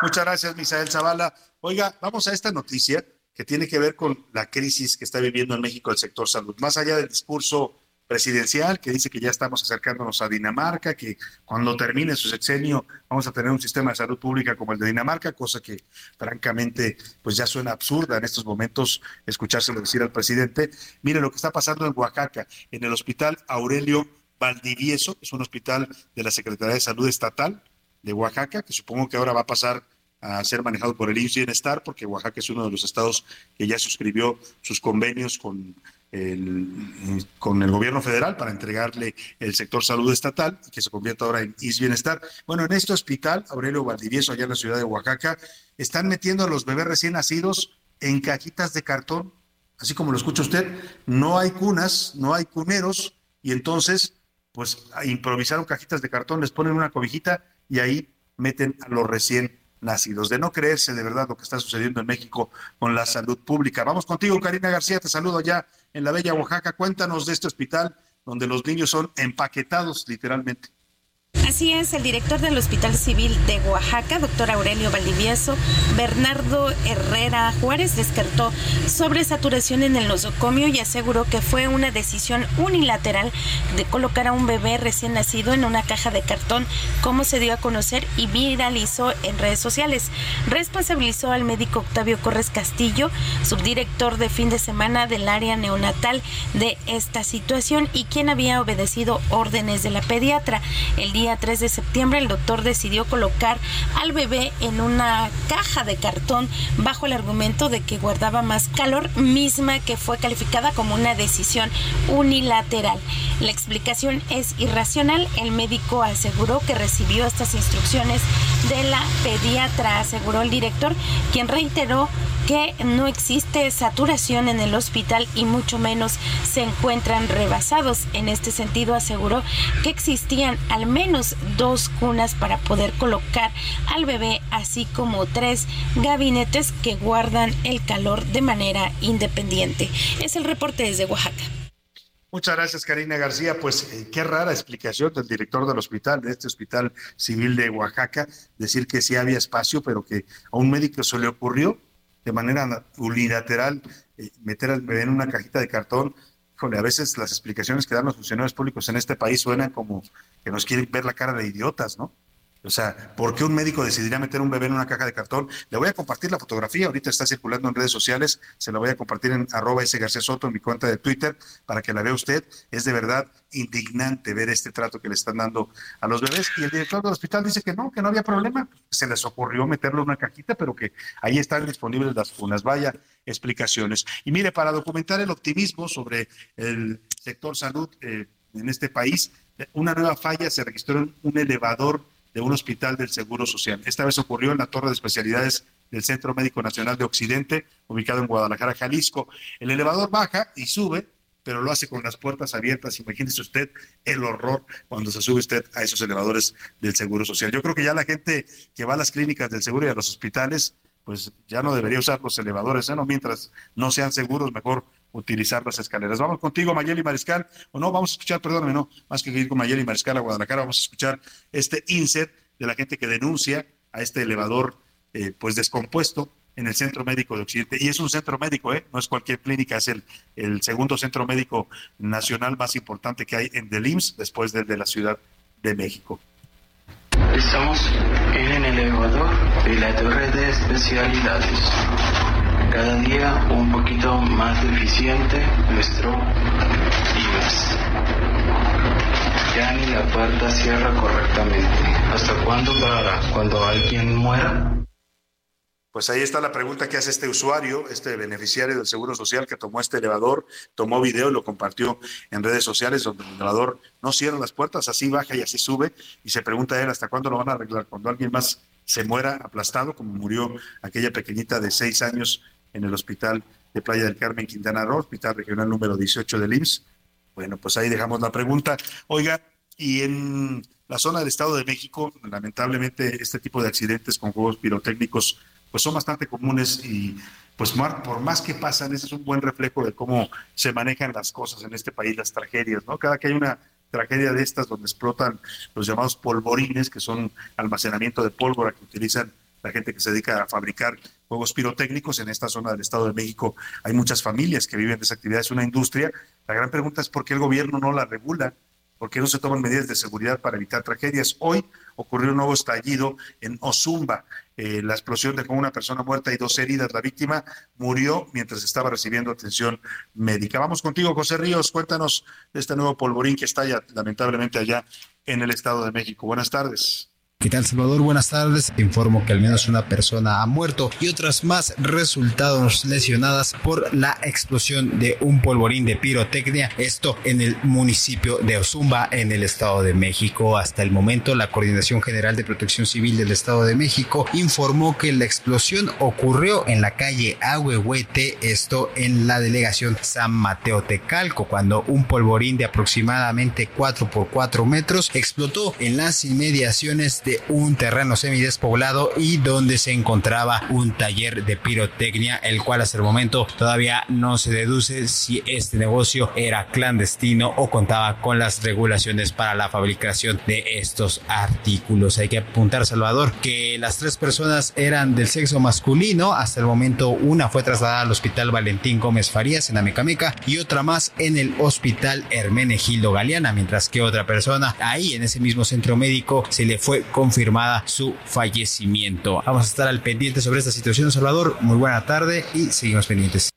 [SPEAKER 5] Muchas gracias, Misael Zavala. Oiga, vamos a esta noticia que tiene que ver con la crisis que está viviendo en México el sector salud. Más allá del discurso presidencial que dice que ya estamos acercándonos a Dinamarca, que cuando termine su sexenio vamos a tener un sistema de salud pública como el de Dinamarca, cosa que francamente pues ya suena absurda en estos momentos escuchárselo decir al presidente. Mire lo que está pasando en Oaxaca, en el hospital Aurelio Valdivieso, es un hospital de la Secretaría de Salud Estatal de Oaxaca, que supongo que ahora va a pasar a ser manejado por el IMSS Bienestar, porque Oaxaca es uno de los estados que ya suscribió sus convenios con el, con el gobierno federal para entregarle el sector salud estatal y que se convierta ahora en IS Bienestar. Bueno, en este hospital, Aurelio Valdivieso, allá en la ciudad de Oaxaca, están metiendo a los bebés recién nacidos en cajitas de cartón, así como lo escucha usted, no hay cunas, no hay cuneros, y entonces, pues improvisaron cajitas de cartón, les ponen una cobijita y ahí meten a los recién nacidos, de no creerse de verdad lo que está sucediendo en México con la salud pública. Vamos contigo, Karina García, te saludo ya en la bella Oaxaca. Cuéntanos de este hospital donde los niños son empaquetados literalmente.
[SPEAKER 19] Así es, el director del Hospital Civil de Oaxaca, doctor Aurelio Valdivieso, Bernardo Herrera Juárez, descartó sobresaturación en el nosocomio y aseguró que fue una decisión unilateral de colocar a un bebé recién nacido en una caja de cartón, como se dio a conocer y viralizó en redes sociales. Responsabilizó al médico Octavio Corres Castillo, subdirector de fin de semana del área neonatal, de esta situación y quien había obedecido órdenes de la pediatra. El día 3 de septiembre el doctor decidió colocar al bebé en una caja de cartón bajo el argumento de que guardaba más calor, misma que fue calificada como una decisión unilateral. La explicación es irracional. El médico aseguró que recibió estas instrucciones de la pediatra, aseguró el director, quien reiteró que no existe saturación en el hospital y mucho menos se encuentran rebasados. En este sentido, aseguró que existían al menos dos cunas para poder colocar al bebé, así como tres gabinetes que guardan el calor de manera independiente. Es el reporte desde Oaxaca.
[SPEAKER 5] Muchas gracias, Karina García. Pues eh, qué rara explicación del director del hospital, de este hospital civil de Oaxaca, decir que sí había espacio, pero que a un médico se le ocurrió de manera unilateral eh, meter en una cajita de cartón. Híjole, a veces las explicaciones que dan los funcionarios públicos en este país suenan como que nos quieren ver la cara de idiotas, ¿no? O sea, ¿por qué un médico decidiría meter un bebé en una caja de cartón? Le voy a compartir la fotografía, ahorita está circulando en redes sociales, se la voy a compartir en arroba ese García Soto en mi cuenta de Twitter para que la vea usted. Es de verdad indignante ver este trato que le están dando a los bebés. Y el director del hospital dice que no, que no había problema. Se les ocurrió meterlo en una cajita, pero que ahí están disponibles las cunas. Vaya explicaciones. Y mire, para documentar el optimismo sobre el sector salud eh, en este país, una nueva falla se registró en un elevador de un hospital del Seguro Social. Esta vez ocurrió en la Torre de Especialidades del Centro Médico Nacional de Occidente, ubicado en Guadalajara, Jalisco. El elevador baja y sube, pero lo hace con las puertas abiertas. Imagínese usted el horror cuando se sube usted a esos elevadores del Seguro Social. Yo creo que ya la gente que va a las clínicas del Seguro y a los hospitales, pues ya no debería usar los elevadores, ¿eh? ¿no? Mientras no sean seguros, mejor utilizar las escaleras. Vamos contigo, Mayeli Mariscal, o no, vamos a escuchar, perdóname, no, más que ir con Mayeli Mariscal a Guadalajara, vamos a escuchar este insert de la gente que denuncia a este elevador eh, pues descompuesto en el Centro Médico de Occidente. Y es un centro médico, ¿eh? no es cualquier clínica, es el, segundo centro médico nacional más importante que hay en el IMSS después del de la Ciudad de México.
[SPEAKER 20] Estamos en el elevador de la torre de especialidades cada día un poquito más eficiente nuestro IMAS. Ya ni la puerta cierra correctamente. ¿Hasta cuándo para cuando alguien muera?
[SPEAKER 5] Pues ahí está la pregunta que hace este usuario, este beneficiario del Seguro Social que tomó este elevador, tomó video y lo compartió en redes sociales donde el elevador no cierra las puertas, así baja y así sube y se pregunta él hasta cuándo lo van a arreglar, cuando alguien más se muera aplastado, como murió aquella pequeñita de seis años en el hospital de Playa del Carmen, Quintana Roo, hospital regional número 18 del IMSS. Bueno, pues ahí dejamos la pregunta. Oiga, y en la zona del Estado de México, lamentablemente este tipo de accidentes con juegos pirotécnicos pues son bastante comunes y pues por más que pasan, ese es un buen reflejo de cómo se manejan las cosas en este país, las tragedias, ¿no? Cada que hay una tragedia de estas donde explotan los llamados polvorines, que son almacenamiento de pólvora que utilizan la gente que se dedica a fabricar juegos pirotécnicos en esta zona del Estado de México. Hay muchas familias que viven de esa actividad, es una industria. La gran pregunta es por qué el gobierno no la regula, por qué no se toman medidas de seguridad para evitar tragedias. Hoy ocurrió un nuevo estallido en Ozumba. Eh, la explosión dejó una persona muerta y dos heridas. La víctima murió mientras estaba recibiendo atención médica. Vamos contigo, José Ríos. Cuéntanos de este nuevo polvorín que está ya, lamentablemente allá en el Estado de México. Buenas tardes.
[SPEAKER 21] ¿Qué tal, Salvador? Buenas tardes. informo que al menos una persona ha muerto y otras más resultados lesionadas por la explosión de un polvorín de pirotecnia. Esto en el municipio de Ozumba, en el Estado de México. Hasta el momento, la Coordinación General de Protección Civil del Estado de México informó que la explosión ocurrió en la calle Ahuehuete, esto en la delegación San Mateo Tecalco, cuando un polvorín de aproximadamente 4 por 4 metros explotó en las inmediaciones de un terreno semidespoblado y donde se encontraba un taller de pirotecnia, el cual hasta el momento todavía no se deduce si este negocio era clandestino o contaba con las regulaciones para la fabricación de estos artículos. Hay que apuntar, Salvador, que las tres personas eran del sexo masculino. Hasta el momento una fue trasladada al Hospital Valentín Gómez Farías en Amecameca y otra más en el Hospital Hermenegildo Galeana, mientras que otra persona ahí en ese mismo centro médico se le fue confirmada su fallecimiento. Vamos a estar al pendiente sobre esta situación, Salvador. Muy buena tarde y seguimos pendientes.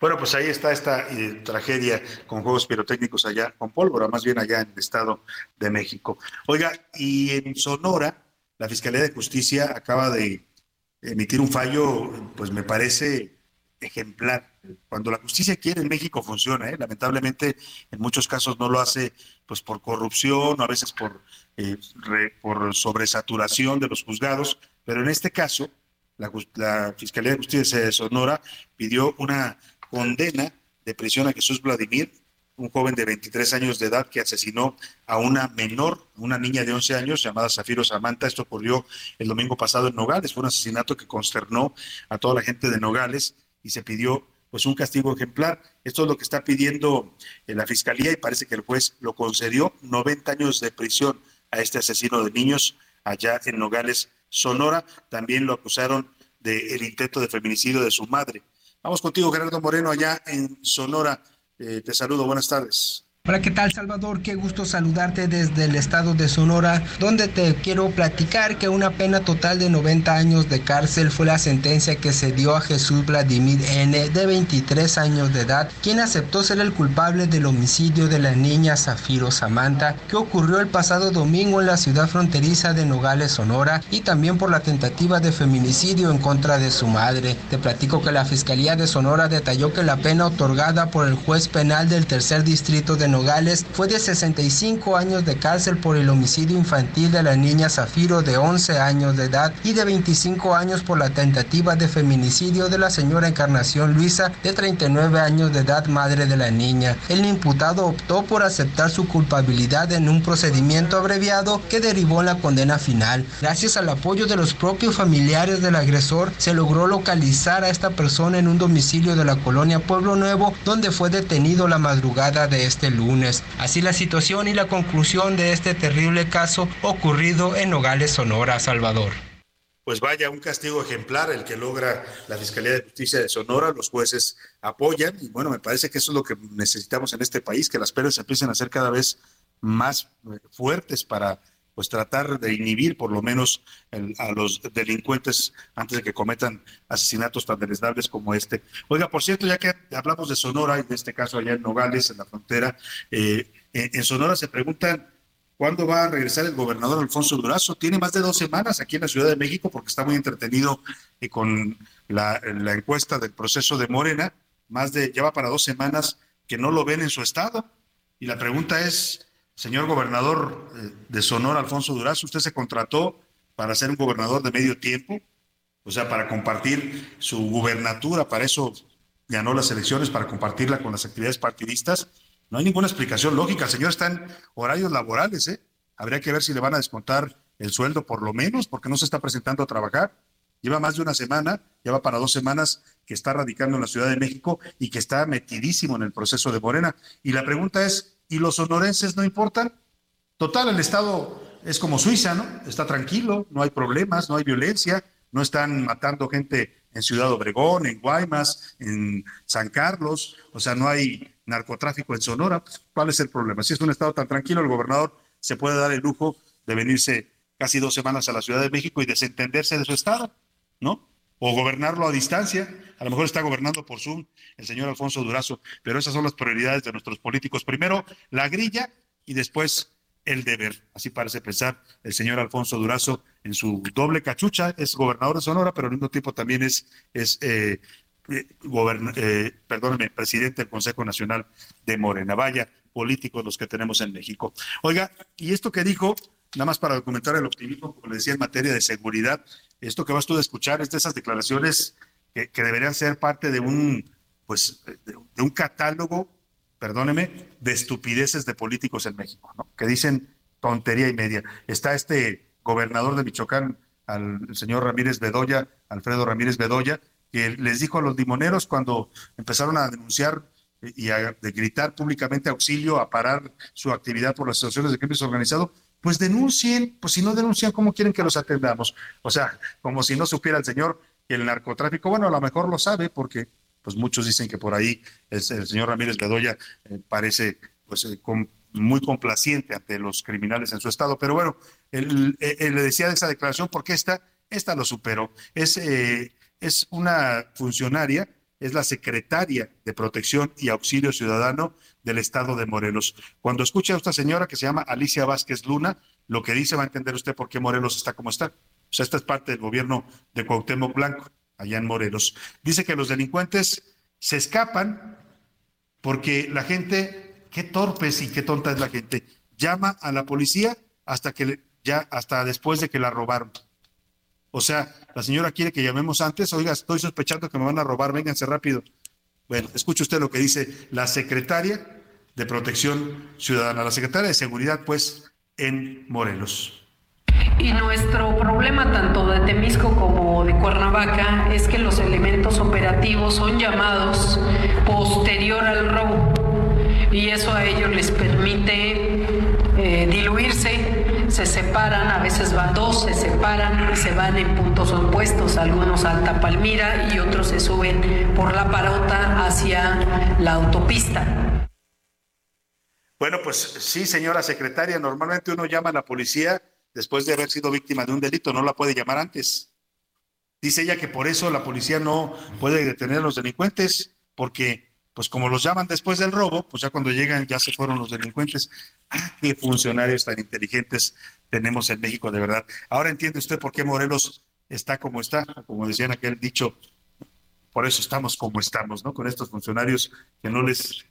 [SPEAKER 5] Bueno, pues ahí está esta eh, tragedia con juegos pirotécnicos allá, con pólvora, más bien allá en el Estado de México. Oiga, y en Sonora, la Fiscalía de Justicia acaba de emitir un fallo, pues me parece ejemplar. Cuando la justicia quiere en México funciona, ¿eh? lamentablemente en muchos casos no lo hace pues por corrupción o a veces por, eh, por sobresaturación de los juzgados, pero en este caso la, la Fiscalía de Justicia de Sonora pidió una condena de prisión a Jesús Vladimir, un joven de 23 años de edad que asesinó a una menor, una niña de 11 años llamada Zafiro Samantha. Esto ocurrió el domingo pasado en Nogales. Fue un asesinato que consternó a toda la gente de Nogales y se pidió pues un castigo ejemplar. Esto es lo que está pidiendo eh, la fiscalía y parece que el juez lo concedió 90 años de prisión a este asesino de niños allá en Nogales, Sonora. También lo acusaron del intento de feminicidio de su madre. Vamos contigo, Gerardo Moreno, allá en Sonora. Eh, te saludo, buenas tardes.
[SPEAKER 22] Hola, ¿qué tal Salvador? Qué gusto saludarte desde el estado de Sonora, donde te quiero platicar que una pena total de 90 años de cárcel fue la sentencia que se dio a Jesús Vladimir N. de 23 años de edad, quien aceptó ser el culpable del homicidio de la niña Zafiro Samantha, que ocurrió el pasado domingo en la ciudad fronteriza de Nogales, Sonora, y también por la tentativa de feminicidio en contra de su madre. Te platico que la Fiscalía de Sonora detalló que la pena otorgada por el juez penal del tercer distrito de fue de 65 años de cárcel por el homicidio infantil de la niña Zafiro de 11 años de edad y de 25 años por la tentativa de feminicidio de la señora Encarnación Luisa de 39 años de edad, madre de la niña. El imputado optó por aceptar su culpabilidad en un procedimiento abreviado que derivó en la condena final. Gracias al apoyo de los propios familiares del agresor, se logró localizar a esta persona en un domicilio de la colonia Pueblo Nuevo, donde fue detenido la madrugada de este lunes. Así la situación y la conclusión de este terrible caso ocurrido en Nogales, Sonora, Salvador.
[SPEAKER 5] Pues vaya, un castigo ejemplar el que logra la Fiscalía de Justicia de Sonora, los jueces apoyan y bueno, me parece que eso es lo que necesitamos en este país, que las penas empiecen a ser cada vez más eh, fuertes para pues tratar de inhibir por lo menos a los delincuentes antes de que cometan asesinatos tan deleznables como este. Oiga, por cierto, ya que hablamos de Sonora y de este caso allá en Nogales, en la frontera, eh, en, Sonora se preguntan cuándo va a regresar el gobernador Alfonso Durazo. Tiene más de dos semanas aquí en la Ciudad de México porque está muy entretenido eh, con la, la encuesta del proceso de Morena. Más de, ya va para dos semanas que no lo ven en su estado. Y la pregunta es, Señor gobernador eh, de Sonora, Alfonso Durazo, usted se contrató para ser un gobernador de medio tiempo, o sea, para compartir su gubernatura, para eso ganó las elecciones, para compartirla con las actividades partidistas. No hay ninguna explicación lógica. Señor está en horarios laborales, ¿eh? Habría que ver si le van a descontar el sueldo por lo menos, porque no se está presentando a trabajar. Lleva más de una semana, lleva para dos semanas que está radicando en la Ciudad de México y que está metidísimo en el proceso de Morena. Y la pregunta es, y los sonorenses no importan. Total, el Estado es como Suiza, ¿no? Está tranquilo, no hay problemas, no hay violencia, no están matando gente en Ciudad Obregón, en Guaymas, en San Carlos, o sea, no hay narcotráfico en Sonora. ¿Cuál es el problema? Si es un Estado tan tranquilo, el gobernador se puede dar el lujo de venirse casi dos semanas a la Ciudad de México y desentenderse de su Estado, ¿no? O gobernarlo a distancia a lo mejor está gobernando por Zoom el señor Alfonso Durazo, pero esas son las prioridades de nuestros políticos. Primero la grilla y después el deber. Así parece pensar el señor Alfonso Durazo en su doble cachucha. Es gobernador de Sonora, pero al mismo tiempo también es, es eh, eh, eh presidente del Consejo Nacional de Morena. Vaya políticos los que tenemos en México. Oiga, y esto que dijo, nada más para documentar el optimismo, como le decía, en materia de seguridad, esto que vas tú a escuchar es de esas declaraciones que, deberían ser parte de un, pues, de, un catálogo, perdóneme, de estupideces de políticos en México, ¿no? Que dicen tontería y media. Está este gobernador de Michoacán, al señor Ramírez Bedoya, Alfredo Ramírez Bedoya, que les dijo a los limoneros cuando empezaron a denunciar y a gritar públicamente auxilio, a parar su actividad por las situaciones de crimen organizado, pues denuncien, pues si no denuncian, ¿cómo quieren que los atendamos? O sea, como si no supiera el señor el narcotráfico, bueno, a lo mejor lo sabe porque pues muchos dicen que por ahí el, señor Ramírez Bedoya eh, parece pues eh, muy complaciente ante los criminales en su estado, pero bueno, él, le decía de esa declaración porque esta, esta lo superó. Es, eh, es una funcionaria es la secretaria de Protección y Auxilio Ciudadano del Estado de Morelos. Cuando escucha a esta señora que se llama Alicia Vázquez Luna, lo que dice va a entender usted por qué Morelos está como está. Sea, esta es parte del gobierno de Cuauhtémoc Blanco, allá en Morelos. Dice que los delincuentes se escapan porque la gente, qué torpes y qué tonta es la gente, llama a la policía hasta que ya hasta después de que la robaron. O sea, la señora quiere que llamemos antes, oiga, estoy sospechando que me van a robar, vénganse rápido. Bueno, escuche usted lo que dice la secretaria de Protección Ciudadana, la secretaria de Seguridad, pues, en Morelos.
[SPEAKER 4] Y nuestro problema tanto de Temisco como de Cuernavaca es que los elementos operativos son llamados posterior al robo. Y eso a ellos les permite eh, diluirse. Se separan, a veces van dos, se separan se van en puntos opuestos, algunos Alta Palmira y otros se suben por la parota hacia la autopista.
[SPEAKER 5] Bueno, pues sí, señora secretaria, normalmente uno llama a la policía después de haber sido víctima de un delito, no la puede llamar antes. Dice ella que por eso la policía no puede detener a los delincuentes, porque pues como los llaman después del robo, pues ya cuando llegan ya se fueron los delincuentes. Ah, qué funcionarios tan inteligentes tenemos en México, de verdad. Ahora entiende usted por qué Morelos está como está, como decían aquel dicho, por eso estamos como estamos, ¿no? Con estos funcionarios que no les,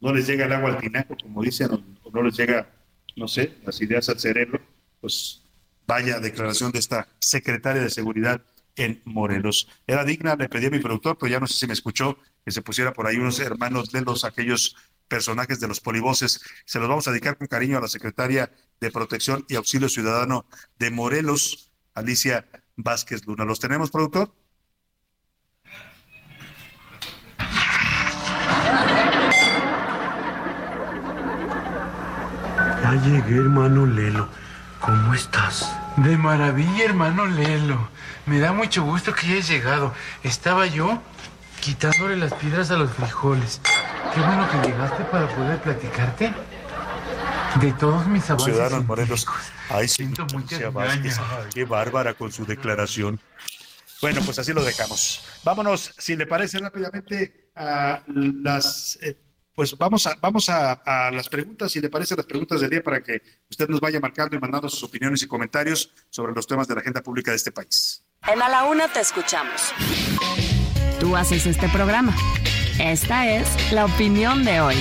[SPEAKER 5] no les llega el agua al tinaco, como dicen, o, no les llega, no sé, las ideas al cerebro, pues vaya declaración de esta secretaria de Seguridad en Morelos. Era digna, le pedí a mi productor, pero ya no sé si me escuchó, que se pusiera por ahí unos hermanos de los aquellos personajes de los polivoces. Se los vamos a dedicar con cariño a la secretaria de Protección y Auxilio Ciudadano de Morelos, Alicia Vázquez Luna. ¿Los tenemos, productor?
[SPEAKER 23] Ya llegué, hermano Lelo. ¿Cómo estás?
[SPEAKER 24] De maravilla, hermano Lelo. Me da mucho gusto que hayas llegado. Estaba yo quitándole las piedras a los frijoles. Qué bueno que llegaste para poder platicarte de todos mis avances.
[SPEAKER 5] Ciudadanos Morelos. Ay, siento Qué bárbara con su declaración. Bueno, pues así lo dejamos. Vámonos, si le parece rápidamente, a las eh, pues vamos a, vamos a, las preguntas, si le parece las preguntas del día, para que usted nos vaya marcando y mandando sus opiniones y comentarios sobre los temas de la agenda pública de este país.
[SPEAKER 7] En A la Una te escuchamos.
[SPEAKER 6] Tú haces este programa. Esta es la opinión de hoy.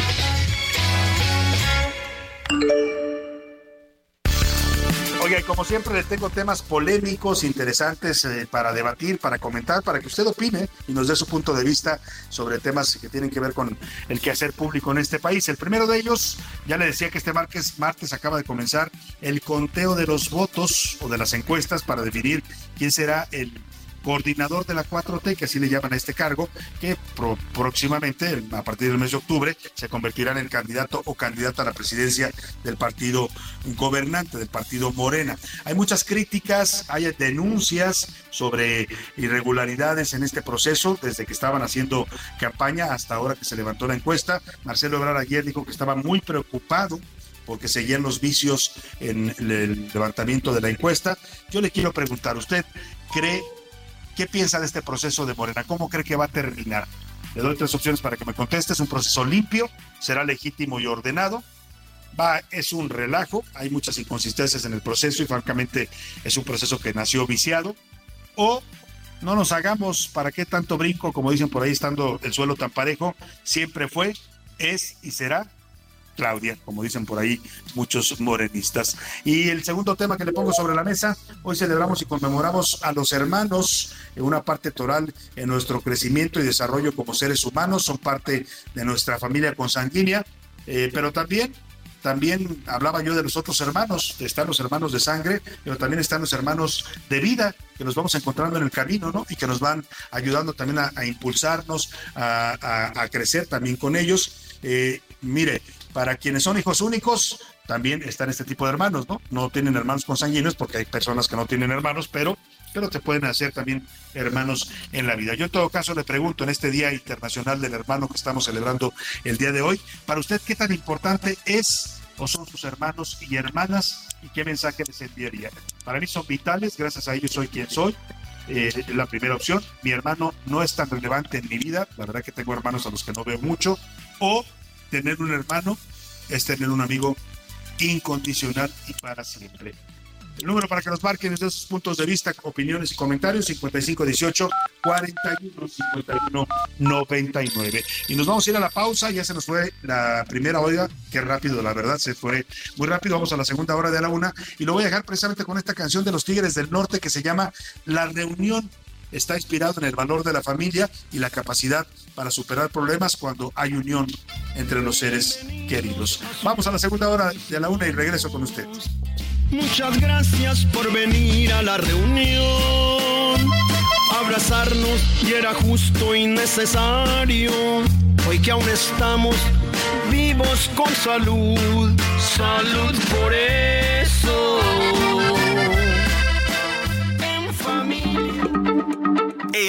[SPEAKER 5] Oiga, como siempre le tengo temas polémicos, interesantes eh, para debatir, para comentar, para que usted opine y nos dé su punto de vista sobre temas que tienen que ver con el quehacer público en este país. El primero de ellos, ya le decía que este martes, martes acaba de comenzar el conteo de los votos o de las encuestas para definir quién será el coordinador de la 4T, que así le llaman a este cargo, que próximamente, a partir del mes de octubre, se convertirá en candidato o candidata a la presidencia del partido gobernante, del partido Morena. Hay muchas críticas, hay denuncias sobre irregularidades en este proceso, desde que estaban haciendo campaña hasta ahora que se levantó la encuesta. Marcelo Ebrard ayer dijo que estaba muy preocupado porque seguían los vicios en el levantamiento de la encuesta. Yo le quiero preguntar, ¿usted cree ¿Qué piensa de este proceso de Morena? ¿Cómo cree que va a terminar? Le doy tres opciones para que me conteste. Es un proceso limpio, será legítimo y ordenado. Va, es un relajo, hay muchas inconsistencias en el proceso y francamente es un proceso que nació viciado. O no nos hagamos, ¿para qué tanto brinco? Como dicen por ahí, estando el suelo tan parejo, siempre fue, es y será Claudia, como dicen por ahí muchos morenistas. Y el segundo tema que le pongo sobre la mesa, hoy celebramos y conmemoramos a los hermanos en una parte toral en nuestro crecimiento y desarrollo como seres humanos, son parte de nuestra familia consanguínea, eh, pero también también hablaba yo de los otros hermanos, están los hermanos de sangre, pero también están los hermanos de vida que nos vamos encontrando en el camino, ¿no? Y que nos van ayudando también a, impulsarnos, a, crecer también con ellos. Eh, mire, para quienes son hijos únicos, también están este tipo de hermanos, ¿no? No tienen hermanos consanguíneos porque hay personas que no tienen hermanos, pero pero te pueden hacer también hermanos en la vida. Yo en todo caso le pregunto en este Día Internacional del Hermano que estamos celebrando el día de hoy, para usted, ¿qué tan importante es o son sus hermanos y hermanas y qué mensaje les enviaría? Para mí son vitales, gracias a ellos soy quien soy. Eh, la primera opción, mi hermano no es tan relevante en mi vida, la verdad que tengo hermanos a los que no veo mucho, o tener un hermano es tener un amigo incondicional y para siempre. El número para que nos marquen desde sus puntos de vista, opiniones y comentarios, 5518 41 51 99. Y nos vamos a ir a la pausa, ya se nos fue la primera hora, qué rápido, la verdad, se fue muy rápido, vamos a la segunda hora de la una, y lo voy a dejar precisamente con esta canción de los Tigres del Norte que se llama La Reunión está inspirado en el valor de la familia y la capacidad para superar problemas cuando hay unión entre los seres queridos. Vamos a la segunda hora de la una y regreso con usted.
[SPEAKER 25] Muchas gracias por venir a la reunión. Abrazarnos y era justo y necesario. Hoy que aún estamos vivos con salud. Salud por eso.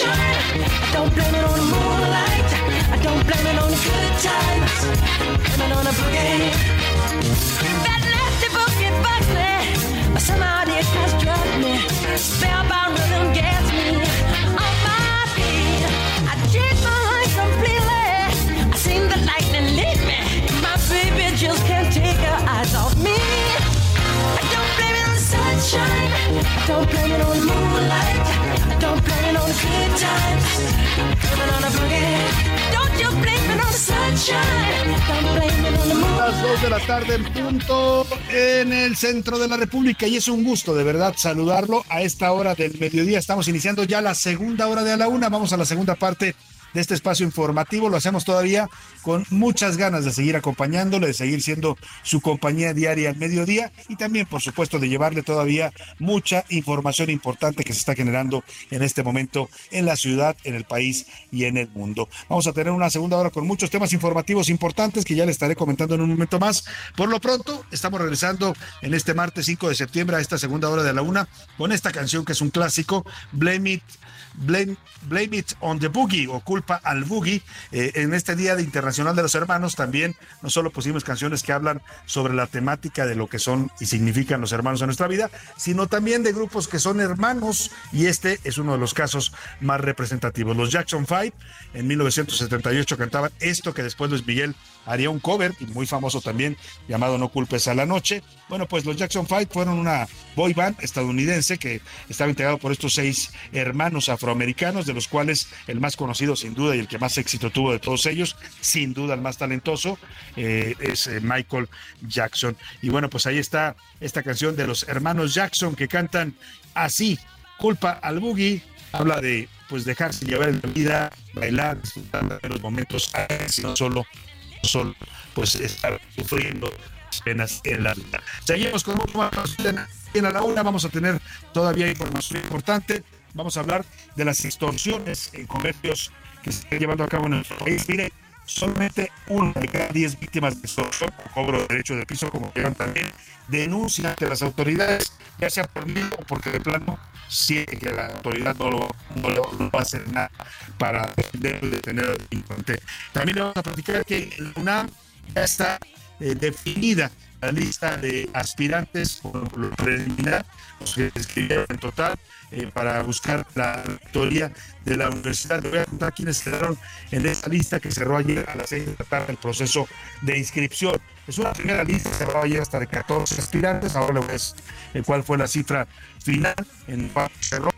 [SPEAKER 25] on. Don't blame it on the moonlight. I don't blame it on the good times. Blame it on the boogie. That nasty boogie bugs me. It has struck me. Spellbound rhythm gets me on my feet. I change my life completely. I seen the lightning lead me baby just can't take her eyes off me. I don't blame it on the sunshine. I don't blame it on the moonlight. I don't blame
[SPEAKER 5] Las dos de la tarde en punto en el centro de la República y es un gusto de verdad saludarlo a esta hora del mediodía. Estamos iniciando ya la segunda hora de a la una. Vamos a la segunda parte de este espacio informativo. Lo hacemos todavía con muchas ganas de seguir acompañándole, de seguir siendo su compañía diaria al mediodía y también, por supuesto, de llevarle todavía mucha información importante que se está generando en este momento en la ciudad, en el país y en el mundo. Vamos a tener una segunda hora con muchos temas informativos importantes que ya le estaré comentando en un momento más. Por lo pronto, estamos regresando en este martes 5 de septiembre a esta segunda hora de la una con esta canción que es un clásico, Blame It Blame, Blame It on the Boogie o Culpa al Boogie. Eh, en este Día de Internacional de los Hermanos también no solo pusimos canciones que hablan sobre la temática de lo que son y significan los hermanos en nuestra vida, sino también de grupos que son hermanos y este es uno de los casos más representativos. Los Jackson Five en 1978 cantaban esto que después Luis Miguel haría un cover muy famoso también llamado No culpes a la noche. Bueno, pues los Jackson Five fueron una boy band estadounidense que estaba integrado por estos seis hermanos afroamericanos, de los cuales el más conocido sin duda y el que más éxito tuvo de todos ellos, sin duda el más talentoso, eh, es eh, Michael Jackson. Y bueno, pues ahí está esta canción de los hermanos Jackson que cantan así, culpa al boogie, habla de pues dejarse llevar en la vida, bailar, disfrutar de los momentos, no solo solo pues estar sufriendo penas en la vida. Seguimos con mucho más en la una, vamos a tener todavía información importante. Vamos a hablar de las extorsiones en comercios que se están llevando a cabo en nuestro país. Solamente una de cada diez víctimas de extorsión o cobro de derecho de piso, como quieran también, denuncia ante las autoridades, ya sea por miedo o porque de plano siente que la autoridad no, lo, va a hacer nada para defender y detener al delincuente. También le vamos a platicar que la UNAM ya está eh, definida la lista de aspirantes por preliminar, que inscribieron en total, eh, para buscar la rectoría de la universidad. Le voy a contar quiénes quedaron en esa lista que cerró ayer a las 6 de la tarde el proceso de inscripción. Es una primera lista, cerró ayer hasta de 14 aspirantes. Ahora le voy a decir cuál fue la cifra final en cuál cerró.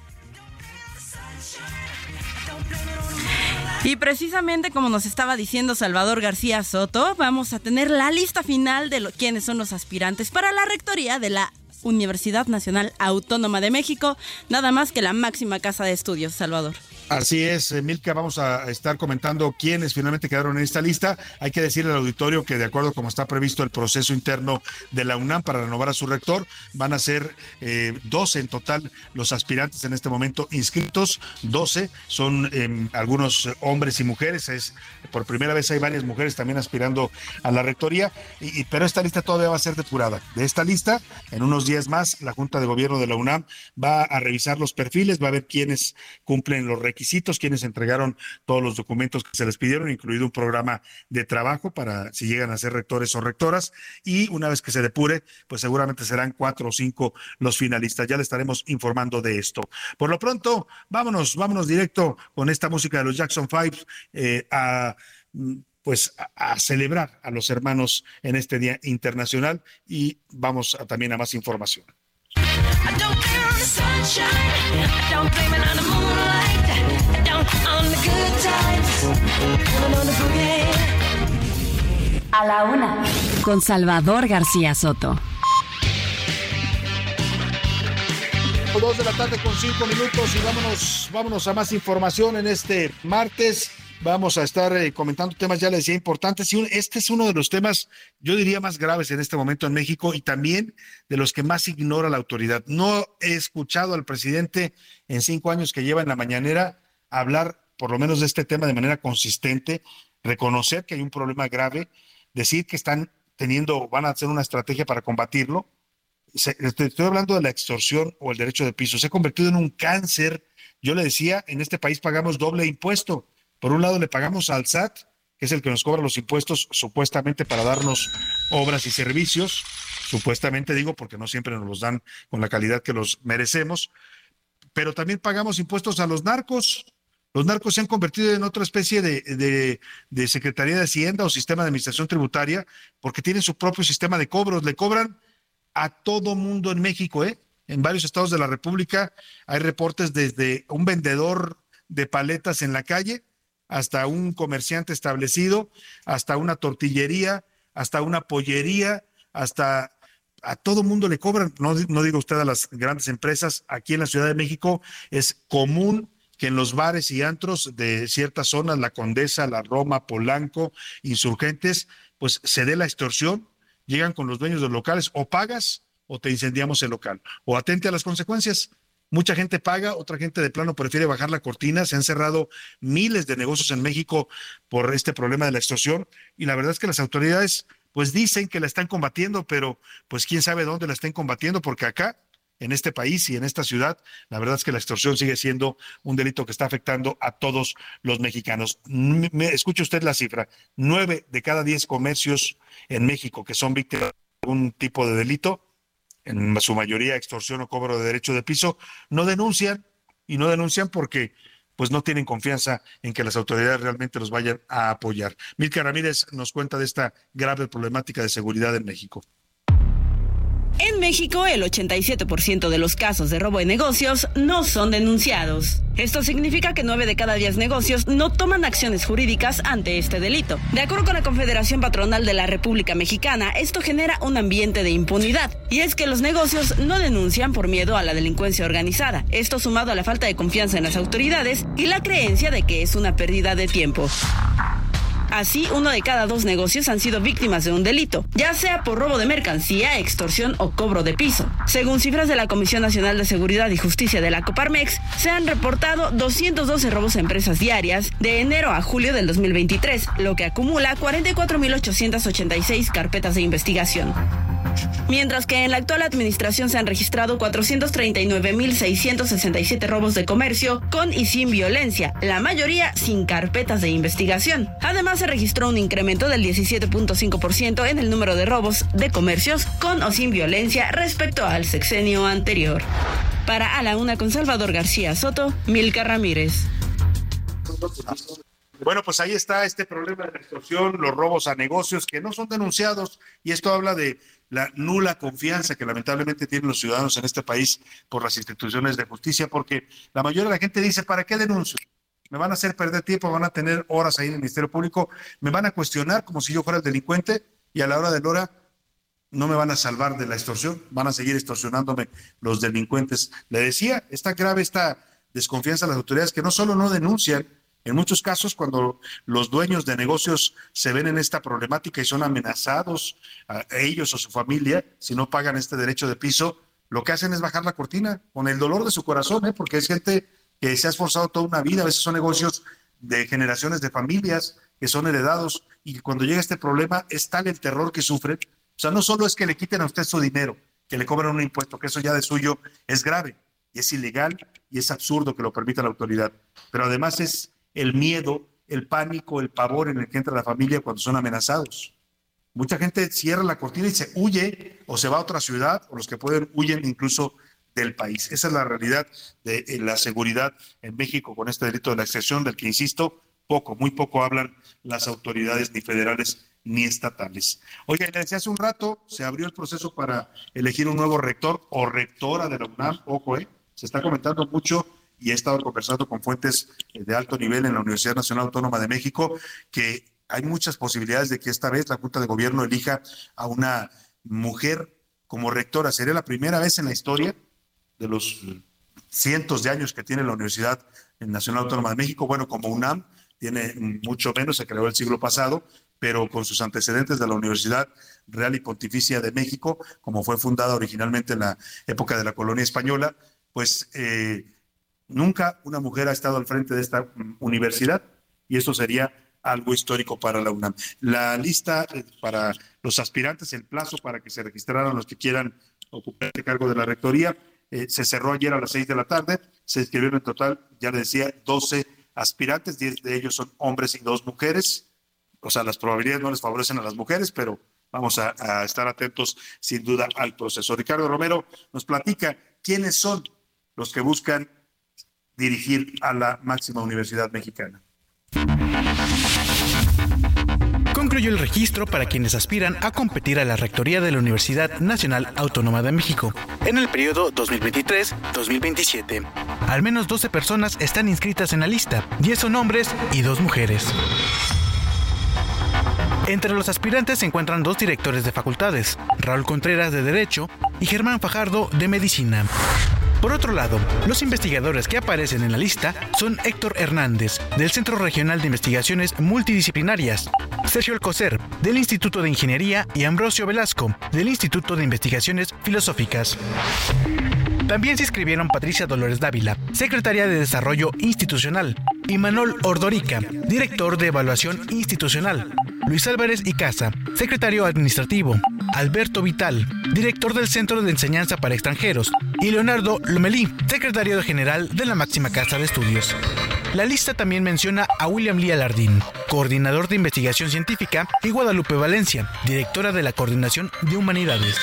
[SPEAKER 26] Y precisamente como nos estaba diciendo Salvador García Soto, vamos a tener la lista final de lo, quiénes son los aspirantes para la rectoría de la Universidad Nacional Autónoma de México, nada más que la máxima casa de estudios, Salvador.
[SPEAKER 5] Así es, Milka, vamos a estar comentando quiénes finalmente quedaron en esta lista. Hay que decirle al auditorio que de acuerdo como está previsto el proceso interno de la UNAM para renovar a su rector, van a ser eh, 12 en total los aspirantes en este momento inscritos. 12 son eh, algunos hombres y mujeres. Es por primera vez hay varias mujeres también aspirando a la rectoría, y- pero esta lista todavía va a ser depurada. De esta lista, en unos días más, la Junta de Gobierno de la UNAM va a revisar los perfiles, va a ver quiénes cumplen los requisitos, quiénes entregaron todos los documentos que se les pidieron, incluido un programa de trabajo para si llegan a ser rectores o rectoras. Y una vez que se depure, pues seguramente serán cuatro o cinco los finalistas. Ya le estaremos informando de esto. Por lo pronto, vámonos, vámonos directo con esta música de los Jackson Five eh, a pues a, celebrar a los hermanos en este Día Internacional y vamos a- también a más información.
[SPEAKER 25] I.
[SPEAKER 6] A la una. Con Salvador García Soto.
[SPEAKER 5] Dos de la tarde con cinco minutos y vámonos, vámonos a más información en este martes. Vamos a estar eh, comentando temas, ya les decía, importantes. Y un- este es uno de los temas, yo diría, más graves en este momento en México y también de los que más ignora la autoridad. No he escuchado al presidente en cinco años que lleva en la mañanera hablar por lo menos de este tema de manera consistente, reconocer que hay un problema grave, decir que están teniendo, van a hacer una estrategia para combatirlo estoy estoy hablando de la extorsión o el derecho de piso, se ha convertido en un cáncer. Yo le decía, en este país pagamos doble impuesto. Por un lado le pagamos al SAT, que es el que nos cobra los impuestos supuestamente para darnos obras y servicios, supuestamente digo porque no siempre nos los dan con la calidad que los merecemos, pero también pagamos impuestos a los narcos. Los narcos se han convertido en otra especie de, de- de Secretaría de Hacienda o sistema de administración tributaria porque tienen su propio sistema de cobros. Le cobran a todo mundo en México, ¿eh? En varios estados de la República hay reportes desde un vendedor de paletas en la calle hasta un comerciante establecido, hasta una tortillería, hasta una pollería, hasta a todo mundo le cobran, no, no digo usted a las grandes empresas, aquí en la Ciudad de México es común que en los bares y antros de ciertas zonas, la Condesa, la Roma, Polanco, insurgentes, pues se dé la extorsión, llegan con los dueños de los locales, o pagas o te incendiamos el local, o atente a las consecuencias. Mucha gente paga, otra gente de plano prefiere bajar la cortina. Se han cerrado miles de negocios en México por este problema de la extorsión y la verdad es que las autoridades pues dicen que la están combatiendo, pero pues quién sabe dónde la estén combatiendo porque acá en este país y en esta ciudad, la verdad es que la extorsión sigue siendo un delito que está afectando a todos los mexicanos. Me- escuche usted la cifra, nueve de cada diez comercios en México que son víctimas de algún tipo de delito, en su mayoría extorsión o cobro de derecho de piso, no denuncian y no denuncian porque pues no tienen confianza en que las autoridades realmente los vayan a apoyar. Milka Ramírez nos cuenta de esta grave problemática de seguridad en México.
[SPEAKER 26] En México, el 87% de los casos de robo de negocios no son denunciados. Esto significa que 9 de cada 10 negocios no toman acciones jurídicas ante este delito. De acuerdo con la Confederación Patronal de la República Mexicana, esto genera un ambiente de impunidad. Y es que los negocios no denuncian por miedo a la delincuencia organizada. Esto sumado a la falta de confianza en las autoridades y la creencia de que es una pérdida de tiempo. Así, uno de cada dos negocios han sido víctimas de un delito, ya sea por robo de mercancía, extorsión o cobro de piso. Según cifras de la Comisión Nacional de Seguridad y Justicia de la Coparmex, se han reportado 212 robos a empresas diarias de enero a julio del 2023, lo que acumula 44.886 carpetas de investigación. Mientras que en la actual administración se han registrado 439.667 robos de comercio con y sin violencia, la mayoría sin carpetas de investigación. Además, se registró un incremento del 17.5% en el número de robos de comercios con o sin violencia respecto al sexenio anterior. Para A la Una con Salvador García Soto, Milka Ramírez.
[SPEAKER 5] Bueno, pues ahí está este problema de la extorsión, los robos a negocios que no son denunciados y esto habla de la nula confianza que lamentablemente tienen los ciudadanos en este país por las instituciones de justicia, porque la mayoría de la gente dice, ¿para qué denuncio? Me van a hacer perder tiempo, van a tener horas ahí en el Ministerio Público, me van a cuestionar como si yo fuera el delincuente y a la hora de la hora no me van a salvar de la extorsión, van a seguir extorsionándome los delincuentes. Le decía, está grave esta desconfianza de las autoridades que no solo no denuncian, en muchos casos, cuando los dueños de negocios se ven en esta problemática y son amenazados a ellos o su familia, si no pagan este derecho de piso, lo que hacen es bajar la cortina con el dolor de su corazón, ¿eh? porque es gente que se ha esforzado toda una vida, a veces son negocios de generaciones de familias que son heredados y cuando llega este problema es tal el terror que sufren. O sea, no solo es que le quiten a usted su dinero, que le cobren un impuesto, que eso ya de suyo es grave y es ilegal y es absurdo que lo permita la autoridad, pero además es el miedo, el pánico, el pavor en el que entra la familia cuando son amenazados. Mucha gente cierra la cortina y se huye o se va a otra ciudad, o los que pueden huyen incluso del país. Esa es la realidad de eh, la seguridad en México con este delito de la excepción, del que, insisto, poco, muy poco hablan las autoridades ni federales ni estatales. Oiga, le decía hace un rato, se abrió el proceso para elegir un nuevo rector o rectora de la UNAM, ojo, eh, se está comentando mucho y he estado conversando con fuentes eh, de alto nivel en la Universidad Nacional Autónoma de México que hay muchas posibilidades de que esta vez la Junta de Gobierno elija a una mujer como rectora. Sería la primera vez en la historia de los cientos de años que tiene la Universidad Nacional Autónoma de México, bueno, como UNAM, tiene mucho menos, se creó el siglo pasado, pero con sus antecedentes de la Universidad Real y Pontificia de México, como fue fundada originalmente en la época de la colonia española, pues eh, Nunca una mujer ha estado al frente de esta universidad y eso sería algo histórico para la UNAM. La lista eh, para los aspirantes, el plazo para que se registraran los que quieran ocupar el cargo de la rectoría, eh, se cerró ayer a las seis de la tarde. Se inscribieron en total, ya le decía, 12 aspirantes, 10 de ellos son hombres y dos mujeres. O sea, las probabilidades no les favorecen a las mujeres, pero vamos a estar atentos sin duda al proceso. Ricardo Romero nos platica quiénes son los que buscan dirigir a la máxima universidad mexicana.
[SPEAKER 17] Concluyó el registro para quienes aspiran a competir a la rectoría de la Universidad Nacional Autónoma de México en el periodo 2023-2027. Al menos 12 personas están inscritas en la lista, 10 son hombres y 2 mujeres. Entre los aspirantes se encuentran dos directores de facultades, Raúl Contreras de Derecho y Germán Fajardo de Medicina. Por otro lado, los investigadores que aparecen en la lista son Héctor Hernández, del Centro Regional de Investigaciones Multidisciplinarias, Sergio Alcocer, del Instituto de Ingeniería, y Ambrosio Velasco, del Instituto de Investigaciones Filosóficas. También se inscribieron Patricia Dolores Dávila, secretaria de Desarrollo Institucional, y Manuel Ordorica, director de Evaluación Institucional. Luis Álvarez y Casa, secretario administrativo. Alberto Vital, director del Centro de Enseñanza para Extranjeros. Y Leonardo Lomelí, secretario general de la máxima casa de estudios. La lista también menciona a William Lee Alardín, coordinador de investigación científica, y Guadalupe Valencia, directora de la Coordinación de Humanidades.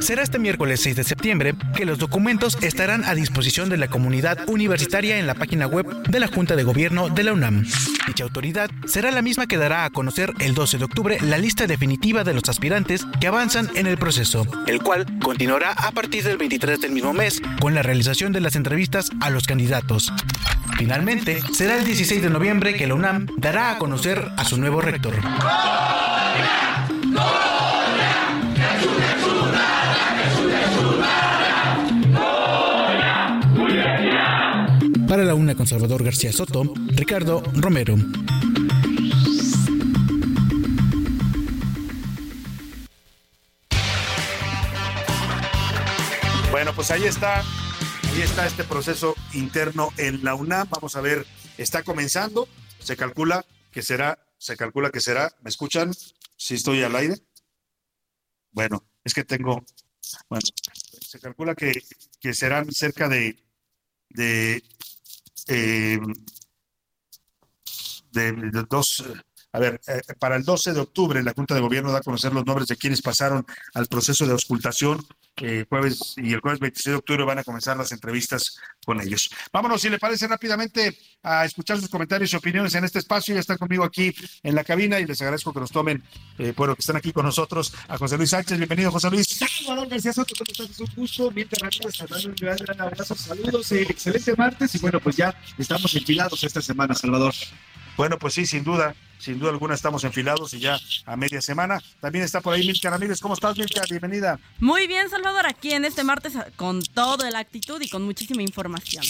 [SPEAKER 17] Será este miércoles 6 de septiembre que los documentos estarán a disposición de la comunidad universitaria en la página web de la Junta de Gobierno de la UNAM. Dicha autoridad será la misma que dará a conocer el 12 de octubre la lista definitiva de los aspirantes que avanzan en el proceso, el cual continuará a partir del 23 del mismo mes con la realización de las entrevistas a los candidatos. Finalmente, será el 16 de noviembre que la UNAM dará a conocer a su nuevo rector. Fauna con Salvador García Soto, Ricardo Romero.
[SPEAKER 5] Bueno, pues ahí está, ahí está este proceso interno en la UNAM. Vamos a ver, está comenzando, se calcula que será, se calcula que será, ¿me escuchan? Si ¿Sí estoy al aire. Bueno, es que tengo, bueno, se calcula que, que serán cerca de, de eh, de, de dos, a ver, eh, para el 12 de octubre la Junta de Gobierno da a conocer los nombres de quienes pasaron al proceso de auscultación. eh, jueves y el jueves 26 de octubre van a comenzar las entrevistas con ellos. Vámonos, si le parece rápidamente, a escuchar sus comentarios y opiniones en este espacio. Ya están conmigo aquí en la cabina y les agradezco que nos tomen, eh, bueno, que están aquí con nosotros a José Luis Sánchez. Bienvenido, José Luis.
[SPEAKER 27] García Soto, ¿cómo estás? Es un gusto. Mientras Salvador, un gran abrazo, saludos, eh, excelente martes y bueno, pues ya estamos enfilados esta semana, Salvador.
[SPEAKER 5] Bueno, pues sí, sin duda, sin duda alguna estamos enfilados y ya a media semana. También está por ahí Milka Ramírez. ¿Cómo estás, Milka? Bienvenida.
[SPEAKER 28] Muy bien, Salvador, aquí en este martes con toda la actitud y con muchísima información.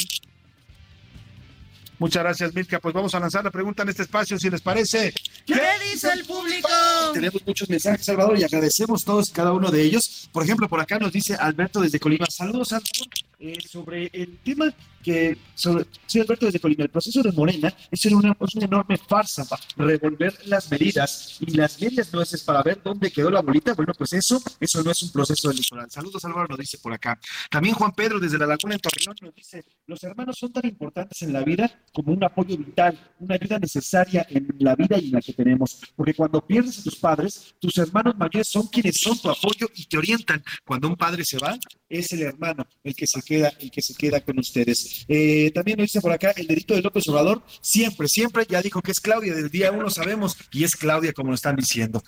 [SPEAKER 5] Muchas gracias, Milka. Pues vamos a lanzar la pregunta en este espacio, si les parece.
[SPEAKER 28] ¿Qué dice el público?
[SPEAKER 27] Tenemos muchos mensajes, Salvador, y agradecemos todos y cada uno de ellos. Por ejemplo, por acá nos dice Alberto desde Colima. Saludos, Salvador. Eh, sobre el tema que, sobre, sí, Alberto desde Colima, el proceso de Morena es una, es una enorme farsa para revolver las medidas y las medias nueces para ver dónde quedó la bolita. Bueno, pues eso, eso no es un proceso electoral. Saludos, Álvaro, nos dice por acá. También Juan Pedro desde La Laguna en Torreón nos dice, los hermanos son tan importantes en la vida como un apoyo vital, una ayuda necesaria en la vida y en la que tenemos. Porque cuando pierdes a tus padres, tus hermanos mayores son quienes son tu apoyo y te orientan. Cuando un padre se va, es el hermano el que se queda, el que se queda con ustedes. Eh, también nos dice por acá el dedito de López Obrador, siempre, siempre, ya dijo que es Claudia, desde el día uno sabemos, y es Claudia como lo están diciendo.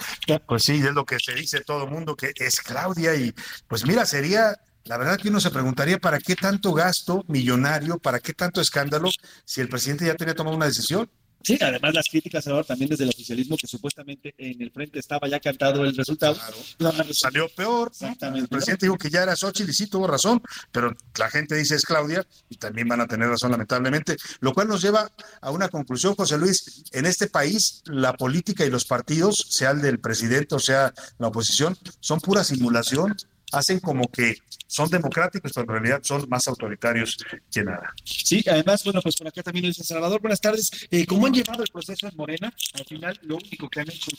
[SPEAKER 5] Pues sí, es lo que se dice todo el mundo, que es Claudia. Y pues mira, sería la verdad que uno se preguntaría para qué tanto gasto millonario, para qué tanto escándalo, si el presidente ya tenía tomado una decisión.
[SPEAKER 27] Sí, además las críticas ahora también desde el oficialismo que supuestamente en el frente estaba ya cantado el resultado.
[SPEAKER 5] Salió peor.
[SPEAKER 27] Exactamente.
[SPEAKER 5] El presidente dijo que ya era Xochitl y sí tuvo razón, pero la gente dice es Claudia y también van a tener razón lamentablemente, lo cual nos lleva a una conclusión, José Luis. En este país la política y los partidos, sea el del presidente o sea la oposición, son pura simulación, hacen como que son democráticos, pero en realidad son más autoritarios que nada.
[SPEAKER 27] Sí, además, bueno, pues por acá también nos dice Salvador, buenas tardes. Eh, ¿Cómo han llevado el proceso en Morena? Al final, lo único que han hecho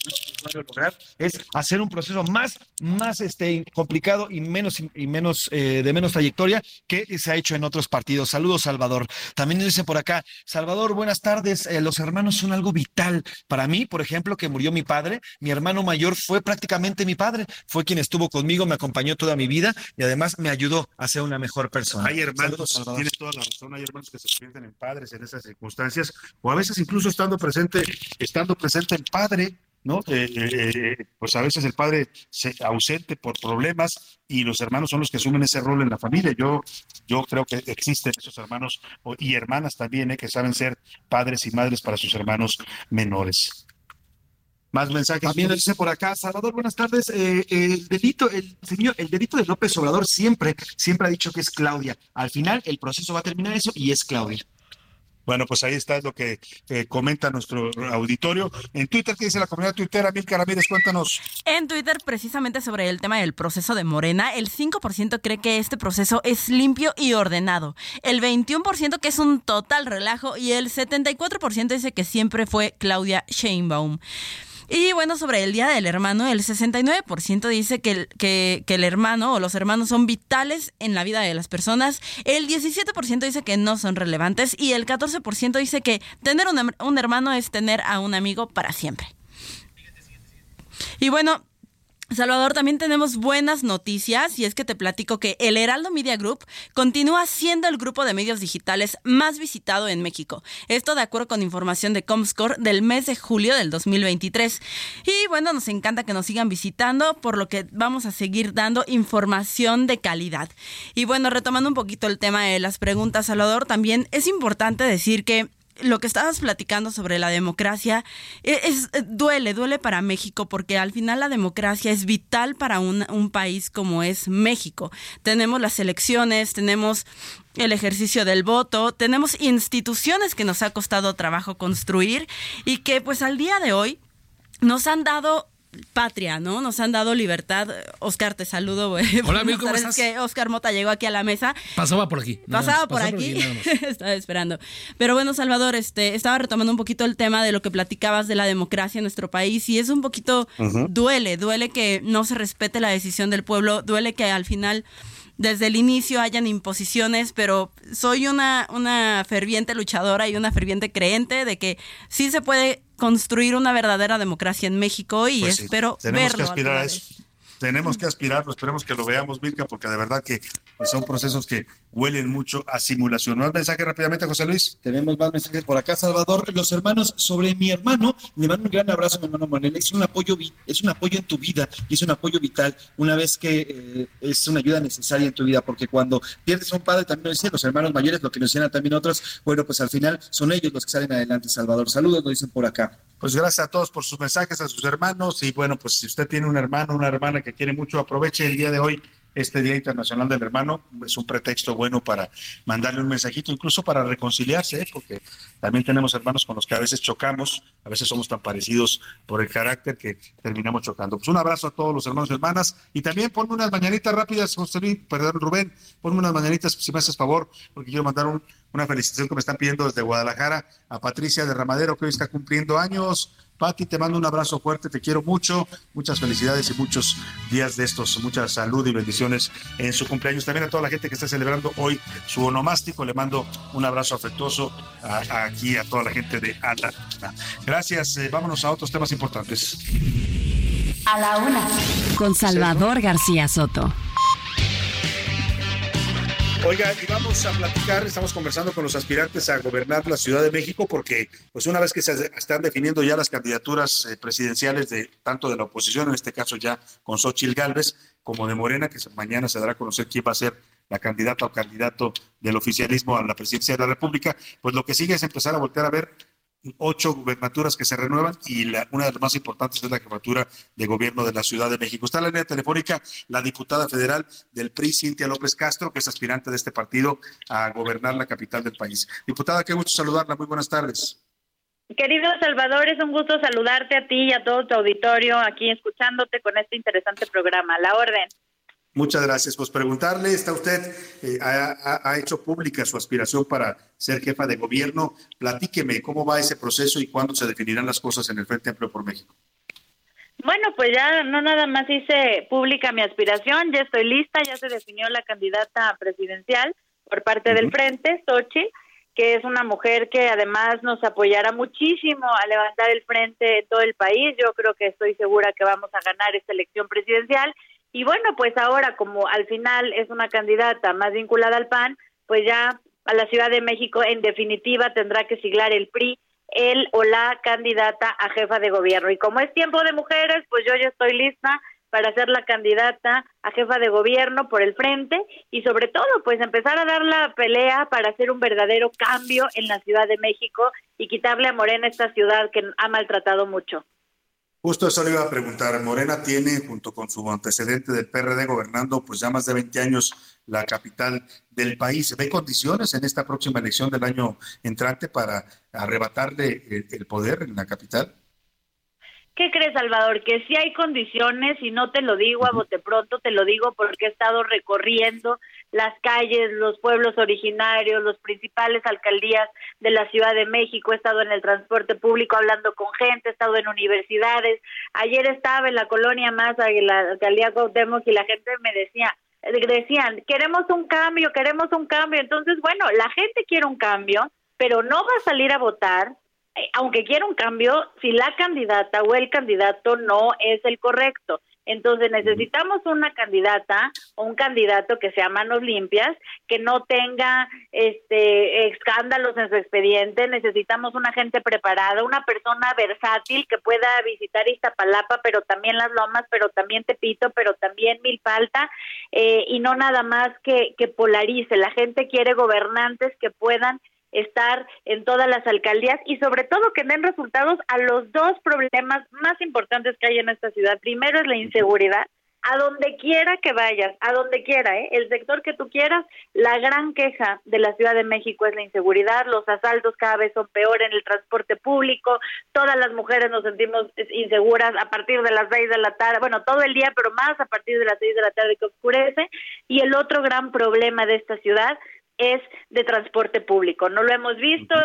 [SPEAKER 27] lograr es hacer un proceso más, más este, complicado y menos, y menos eh, de menos trayectoria que se ha hecho en otros partidos. Saludos, Salvador. También nos dice por acá, Salvador, buenas tardes. Eh, los hermanos son algo vital. Para mí, por ejemplo, que murió mi padre, mi hermano mayor fue prácticamente mi padre, fue quien estuvo conmigo, me acompañó toda mi vida y además me ayudó a ser una mejor persona.
[SPEAKER 5] Hay hermanos,
[SPEAKER 27] Saludos,
[SPEAKER 5] tienes toda la razón, hay hermanos que se convierten en padres en esas circunstancias, o a veces incluso estando presente, estando presente el padre, ¿no? Eh, eh, eh, pues a veces el padre se ausente por problemas y los hermanos son los que asumen ese rol en la familia. Yo, yo creo que existen esos hermanos y hermanas también que saben ser padres y madres para sus hermanos menores. Más mensajes.
[SPEAKER 27] También nos dice por acá, Salvador, buenas tardes. Eh, el delito, el señor, el delito de López Obrador siempre, siempre ha dicho que es Claudia. Al final, el proceso va a terminar eso y es Claudia.
[SPEAKER 5] Bueno, pues ahí está lo que eh, comenta nuestro auditorio. En Twitter, ¿qué dice la comunidad tuitera? Milka Ramírez, cuéntanos.
[SPEAKER 28] En Twitter, precisamente sobre el tema del proceso de Morena, el 5% cree que este proceso es limpio y ordenado, el 21% que es un total relajo y el 74% dice que siempre fue Claudia Sheinbaum. Y bueno, sobre el Día del Hermano, el 69% dice que el, que, que el hermano o los hermanos son vitales en la vida de las personas, el 17% dice que no son relevantes y el 14% dice que tener un, un hermano es tener a un amigo para siempre. Y bueno, Salvador, también tenemos buenas noticias y es que te platico que el Heraldo Media Group continúa siendo el grupo de medios digitales más visitado en México. Esto de acuerdo con información de Comscore del mes de julio del 2023. Y bueno, nos encanta que nos sigan visitando, por lo que vamos a seguir dando información de calidad. Y bueno, retomando un poquito el tema de las preguntas, Salvador, también es importante decir que lo que estabas platicando sobre la democracia e- es, eh, duele, duele para México porque al final la democracia es vital para un, un país como es México. Tenemos las elecciones, tenemos el ejercicio del voto, tenemos instituciones que nos ha costado trabajo construir y que pues al día de hoy nos han dado patria, ¿no? Nos han dado libertad. Oscar, te saludo. güey.
[SPEAKER 29] Hola, Mil, ¿cómo estás?
[SPEAKER 28] que Oscar Mota llegó aquí a la mesa.
[SPEAKER 29] Pasaba por aquí.
[SPEAKER 28] Pasaba por aquí, estaba esperando. Pero bueno, Salvador, este, estaba retomando un poquito el tema de lo que platicabas de la democracia en nuestro país y es un poquito duele, duele que no se respete la decisión del pueblo, duele que al final desde el inicio hayan imposiciones, pero soy una, una ferviente luchadora y una ferviente creente de que sí se puede construir una verdadera democracia en México y
[SPEAKER 5] Pues sí,
[SPEAKER 28] espero
[SPEAKER 5] tenemos
[SPEAKER 28] verlo.
[SPEAKER 5] que aspirar a
[SPEAKER 28] alguna
[SPEAKER 5] eso. Tenemos que aspirar, pues esperemos que lo veamos, Mirka, porque de verdad que pues, son procesos que huelen mucho a simulación. ¿No mensaje rápidamente, José Luis?
[SPEAKER 27] Tenemos más mensajes por acá, Salvador. Los hermanos, sobre mi hermano, le mando un gran abrazo, mi hermano Manuel. Es un apoyo, es un apoyo en tu vida y es un apoyo vital una vez que eh, es una ayuda necesaria en tu vida, porque cuando pierdes a un padre, también lo decían los hermanos mayores, lo que nos decían también otros, bueno, pues al final son ellos los que salen adelante, Salvador. Saludos, nos dicen por acá.
[SPEAKER 5] Pues gracias a todos por sus mensajes, a sus hermanos. Y bueno, pues si usted tiene un hermano, una hermana que quiere mucho, aproveche el día de hoy, este Día Internacional del Hermano. Es un pretexto bueno para mandarle un mensajito, incluso para reconciliarse, ¿eh? porque también tenemos hermanos con los que a veces chocamos, a veces somos tan parecidos por el carácter que terminamos chocando. Pues un abrazo a todos los hermanos y hermanas. Y también ponme unas mañanitas rápidas, José Luis, perdón, Rubén, ponme unas mañanitas, si me haces favor, porque quiero mandar un- una felicitación que me están pidiendo desde Guadalajara a Patricia de Ramadero, que hoy está cumpliendo años. Pati, te mando un abrazo fuerte, te quiero mucho, muchas felicidades y muchos días de estos, mucha salud y bendiciones en su cumpleaños. También a toda la gente que está celebrando hoy su onomástico, le mando un abrazo afectuoso a- a- aquí a toda la gente de Ana. Gracias, eh, vámonos a otros temas importantes.
[SPEAKER 6] A la una. Con Salvador García Soto.
[SPEAKER 5] Oiga, y vamos a platicar, estamos conversando con los aspirantes a gobernar la Ciudad de México porque pues una vez que se están definiendo ya las candidaturas eh, presidenciales de tanto de la oposición, en este caso ya con Xochitl Gálvez, como de Morena, que mañana se dará a conocer quién va a ser la candidata o candidato del oficialismo a la presidencia de la República, pues lo que sigue es empezar a voltear a ver ocho gubernaturas que se renuevan y la- una de las más importantes es la jefatura de gobierno de la Ciudad de México. Está en la línea telefónica la diputada federal del PRI, Cintia López Castro, que es aspirante de este partido a gobernar la capital del país. Diputada, qué gusto saludarla. Muy buenas tardes.
[SPEAKER 30] Querido Salvador, es un gusto saludarte a ti y a todo tu auditorio aquí escuchándote con este interesante programa. La orden.
[SPEAKER 5] Muchas gracias. Pues preguntarle, está usted, eh, ha, ha- hecho pública su aspiración para ser jefa de gobierno. Platíqueme cómo va ese proceso y cuándo se definirán las cosas en el Frente Amplio por México.
[SPEAKER 30] Bueno, pues ya no nada más hice pública mi aspiración, ya estoy lista, ya se definió la candidata presidencial por parte del Frente, Xochitl, que es una mujer que además nos apoyará muchísimo a levantar el frente en todo el país. Yo creo que estoy segura que vamos a ganar esta elección presidencial. Y bueno, pues ahora como al final es una candidata más vinculada al PAN, pues ya a la Ciudad de México en definitiva tendrá que siglar el PRI el o la candidata a jefa de gobierno. Y como es tiempo de mujeres, pues yo ya estoy lista para ser la candidata a jefa de gobierno por el frente y sobre todo pues empezar a dar la pelea para hacer un verdadero cambio en la Ciudad de México y quitarle a Morena esta ciudad que ha maltratado mucho.
[SPEAKER 5] Justo eso le iba a preguntar. Morena tiene, junto con su antecedente del PRD, gobernando pues ya más de 20 años la capital del país. ¿Ve condiciones en esta próxima elección del año entrante para arrebatarle el, el poder en la capital?
[SPEAKER 30] ¿Qué crees, Salvador? Que sí hay condiciones y no te lo digo a bote pronto, te lo digo porque he estado recorriendo las calles, los pueblos originarios, los principales alcaldías de la Ciudad de México, he estado en el transporte público hablando con gente, he estado en universidades. Ayer estaba en la colonia más, en la alcaldía Cuauhtémoc y la gente me decía, decían, queremos un cambio, queremos un cambio. Entonces, bueno, la gente quiere un cambio, pero no va a salir a votar eh, aunque quiera un cambio, si la candidata o el candidato no es el correcto. Entonces necesitamos una candidata o un candidato que sea manos limpias, que no tenga este escándalos en su expediente, necesitamos una gente preparada, una persona versátil que pueda visitar Iztapalapa, pero también Las Lomas, pero también Tepito, pero también Milpalta, eh, y no nada más que, que polarice. La gente quiere gobernantes que puedan estar en todas las alcaldías y sobre todo que den resultados a los dos problemas más importantes que hay en esta ciudad. Primero es la inseguridad a donde quiera que vayas, a donde quiera, ¿eh? el sector que tú quieras, la gran queja de la Ciudad de México es la inseguridad, los asaltos cada vez son peor en el transporte público, todas las mujeres nos sentimos inseguras a partir de las seis de la tarde, bueno, todo el día, pero más a partir de las seis de la tarde que oscurece. Y el otro gran problema de esta ciudad es de transporte público. No lo hemos visto,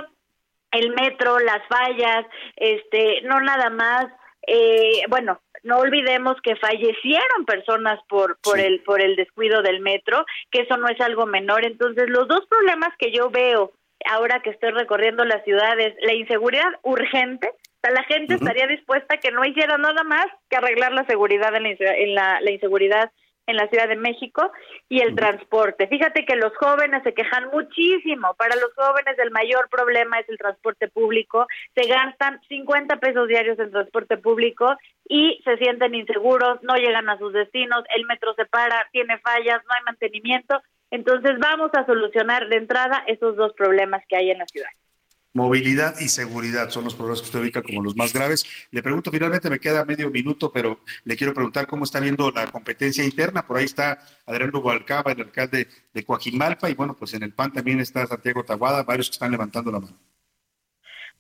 [SPEAKER 30] el metro, las fallas, este, no nada más. Eh, bueno, no olvidemos que fallecieron personas por por el por el descuido del metro, que eso no es algo menor. Entonces, los dos problemas que yo veo ahora que estoy recorriendo las ciudades, la inseguridad urgente, o sea, la gente estaría dispuesta a que no hiciera nada más que arreglar la seguridad en la, en la, la inseguridad en la Ciudad de México y el transporte. Fíjate que los jóvenes se quejan muchísimo. Para los jóvenes el mayor problema es el transporte público. Se gastan 50 pesos diarios en transporte público y se sienten inseguros, no llegan a sus destinos, el metro se para, tiene fallas, no hay mantenimiento. Entonces vamos a solucionar de entrada esos dos problemas que hay en la ciudad.
[SPEAKER 5] Movilidad y seguridad son los problemas que usted ubica como los más graves. Le pregunto, finalmente me queda medio minuto, pero le quiero preguntar cómo está viendo la competencia interna. Por ahí está Adrián Alcaba, el alcalde de Coajimalpa, y bueno, pues en el PAN también está Santiago Taguada, varios que están levantando la mano.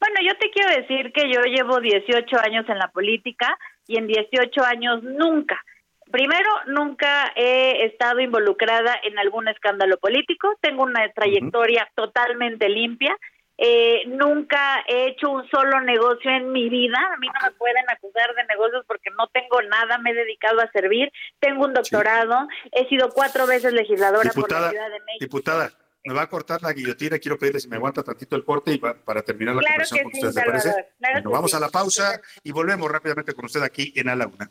[SPEAKER 30] Bueno, yo te quiero decir que yo llevo 18 años en la política y en 18 años nunca, primero, nunca he estado involucrada en algún escándalo político, tengo una trayectoria totalmente limpia eh, nunca he hecho un solo negocio en mi vida. A mí no me pueden acusar de negocios porque no tengo nada, me he dedicado a servir. Tengo un doctorado, he sido cuatro veces legisladora por la Ciudad de México.
[SPEAKER 5] Diputada, me va a cortar la guillotina. Quiero pedirle si me aguanta tantito el corte y para terminar la conversación con usted, ¿te parece? bueno, vamos a la pausa y volvemos rápidamente con usted aquí en A la Una.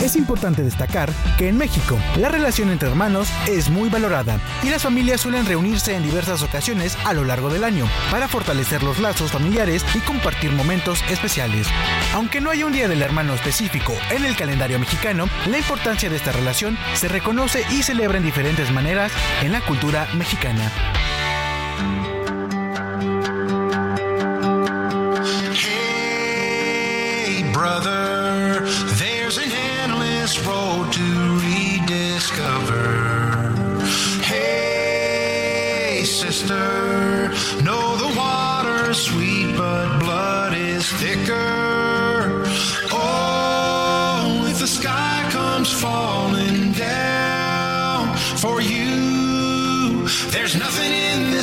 [SPEAKER 17] Es importante destacar que en México la relación entre hermanos es muy valorada y las familias suelen reunirse en diversas ocasiones a lo largo del año para fortalecer los lazos familiares y compartir momentos especiales. Aunque no haya un día del hermano específico en el calendario mexicano, la importancia de esta relación se reconoce y celebra en diferentes maneras en la cultura mexicana.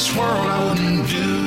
[SPEAKER 25] This world I wouldn't do.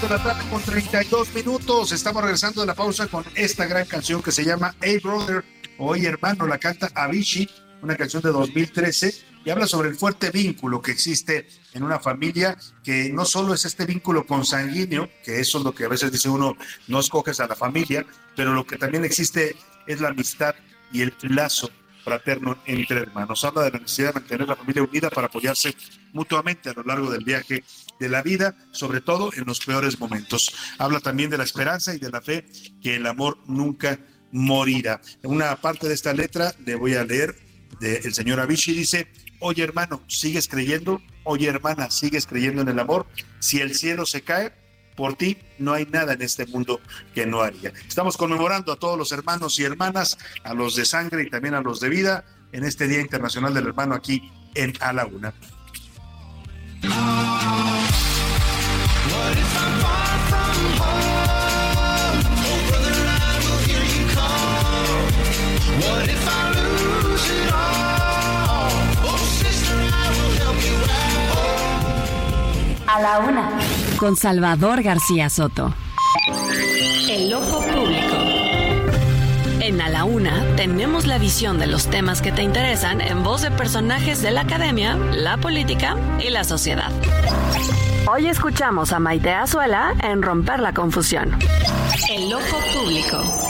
[SPEAKER 5] de la tarde con 32 minutos. Estamos regresando de la pausa con esta gran canción que se llama Hey Brother, hoy hermano, la canta Avicii, una canción de 2013 y habla sobre el fuerte vínculo que existe en una familia, que no solo es este vínculo consanguíneo, que eso es lo que a veces dice uno, no escoges a la familia, pero lo que también existe es la amistad y el lazo fraterno entre hermanos. Habla de la necesidad de mantener la familia unida para apoyarse mutuamente a lo largo del viaje de la vida, sobre todo en los peores momentos. Habla también de la esperanza y de la fe que el amor nunca morirá. Una parte de esta letra le voy a leer del señor Avicii, dice, oye hermano, ¿sigues creyendo? Oye hermana, ¿sigues creyendo en el amor? Si el cielo se cae, por ti no hay nada en este mundo que no haría. Estamos conmemorando a todos los hermanos y hermanas, a los de sangre y también a los de vida, en este Día Internacional del Hermano aquí en A la Una.
[SPEAKER 6] A la una. Con Salvador García Soto. El ojo público. En A la Una tenemos la visión de los temas que te interesan en voz de personajes de la academia, la política y la sociedad. Hoy escuchamos a Maite Azuela en Romper la Confusión. El ojo público.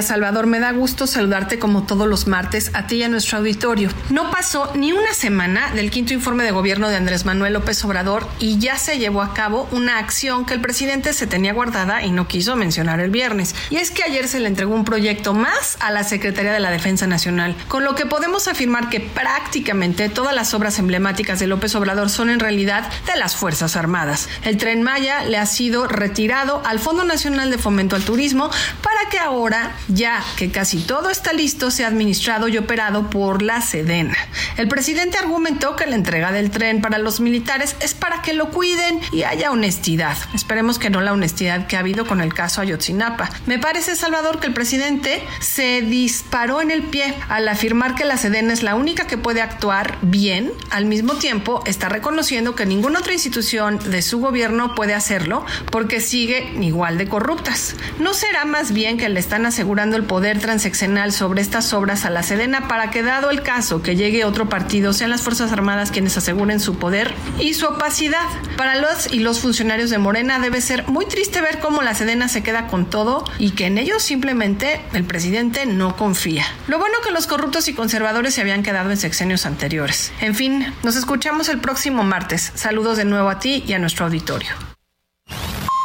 [SPEAKER 31] Salvador, me da gusto saludarte como todos los martes a ti y a nuestro auditorio. No pasó ni una semana del quinto informe de gobierno de Andrés Manuel López Obrador y ya se llevó a cabo una acción que el presidente se tenía guardada y no quiso mencionar el viernes. Y es que ayer se le entregó un proyecto más a la Secretaría de la Defensa Nacional, con lo que podemos afirmar que prácticamente todas las obras emblemáticas de López Obrador son en realidad de las Fuerzas Armadas. El tren Maya le ha sido retirado al Fondo Nacional de Fomento al Turismo para que ahora ya que casi todo está listo, sea administrado y operado por la Sedena. El presidente argumentó que la entrega del tren para los militares es para que lo cuiden y haya honestidad. Esperemos que no la honestidad que ha habido con el caso Ayotzinapa. Me parece, Salvador, que el presidente se disparó en el pie al afirmar que la Sedena es la única que puede actuar bien. Al mismo tiempo, está reconociendo que ninguna otra institución de su gobierno puede hacerlo porque siguen igual de corruptas. ¿No será más bien que le están asegurando el poder transeccional sobre estas obras a la Sedena para que dado el caso que llegue otro partido sean las Fuerzas Armadas quienes aseguren su poder y su opacidad? Para los y los funcionarios de Morena debe ser muy triste ver cómo la Sedena se queda con todo y que en ellos simplemente el presidente no confía. Lo bueno que los corruptos y conservadores se habían quedado en sexenios anteriores. En fin, nos escuchamos el próximo martes. Saludos de nuevo a ti y a nuestro auditorio.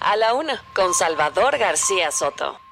[SPEAKER 6] A la una, con Salvador García Soto.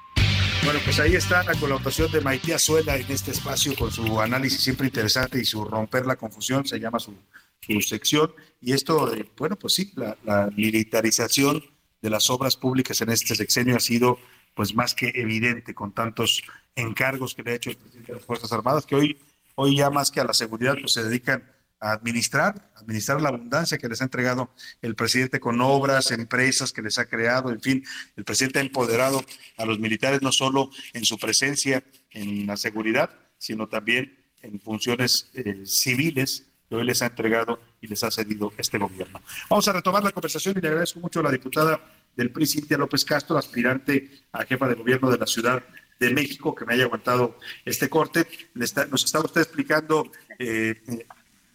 [SPEAKER 5] Bueno, pues ahí está la colaboración de Maite Azuela en este espacio con su análisis siempre interesante y su romper la confusión, se llama su, su sección. Y esto, eh, bueno, pues sí, la, la militarización de las obras públicas en este sexenio ha sido pues más que evidente con tantos encargos que le ha hecho el presidente de las Fuerzas Armadas, que hoy, hoy ya más que a la seguridad, pues se dedican administrar, administrar la abundancia que les ha entregado el presidente con obras, empresas que les ha creado, en fin, el presidente ha empoderado a los militares no solo en su presencia en la seguridad, sino también en funciones eh, civiles que hoy les ha entregado y les ha cedido este gobierno. Vamos a retomar la conversación y le agradezco mucho a la diputada del PRI, Cintia López Castro, aspirante a jefa de gobierno de la Ciudad de México, que me haya aguantado este corte. nos estaba usted explicando eh,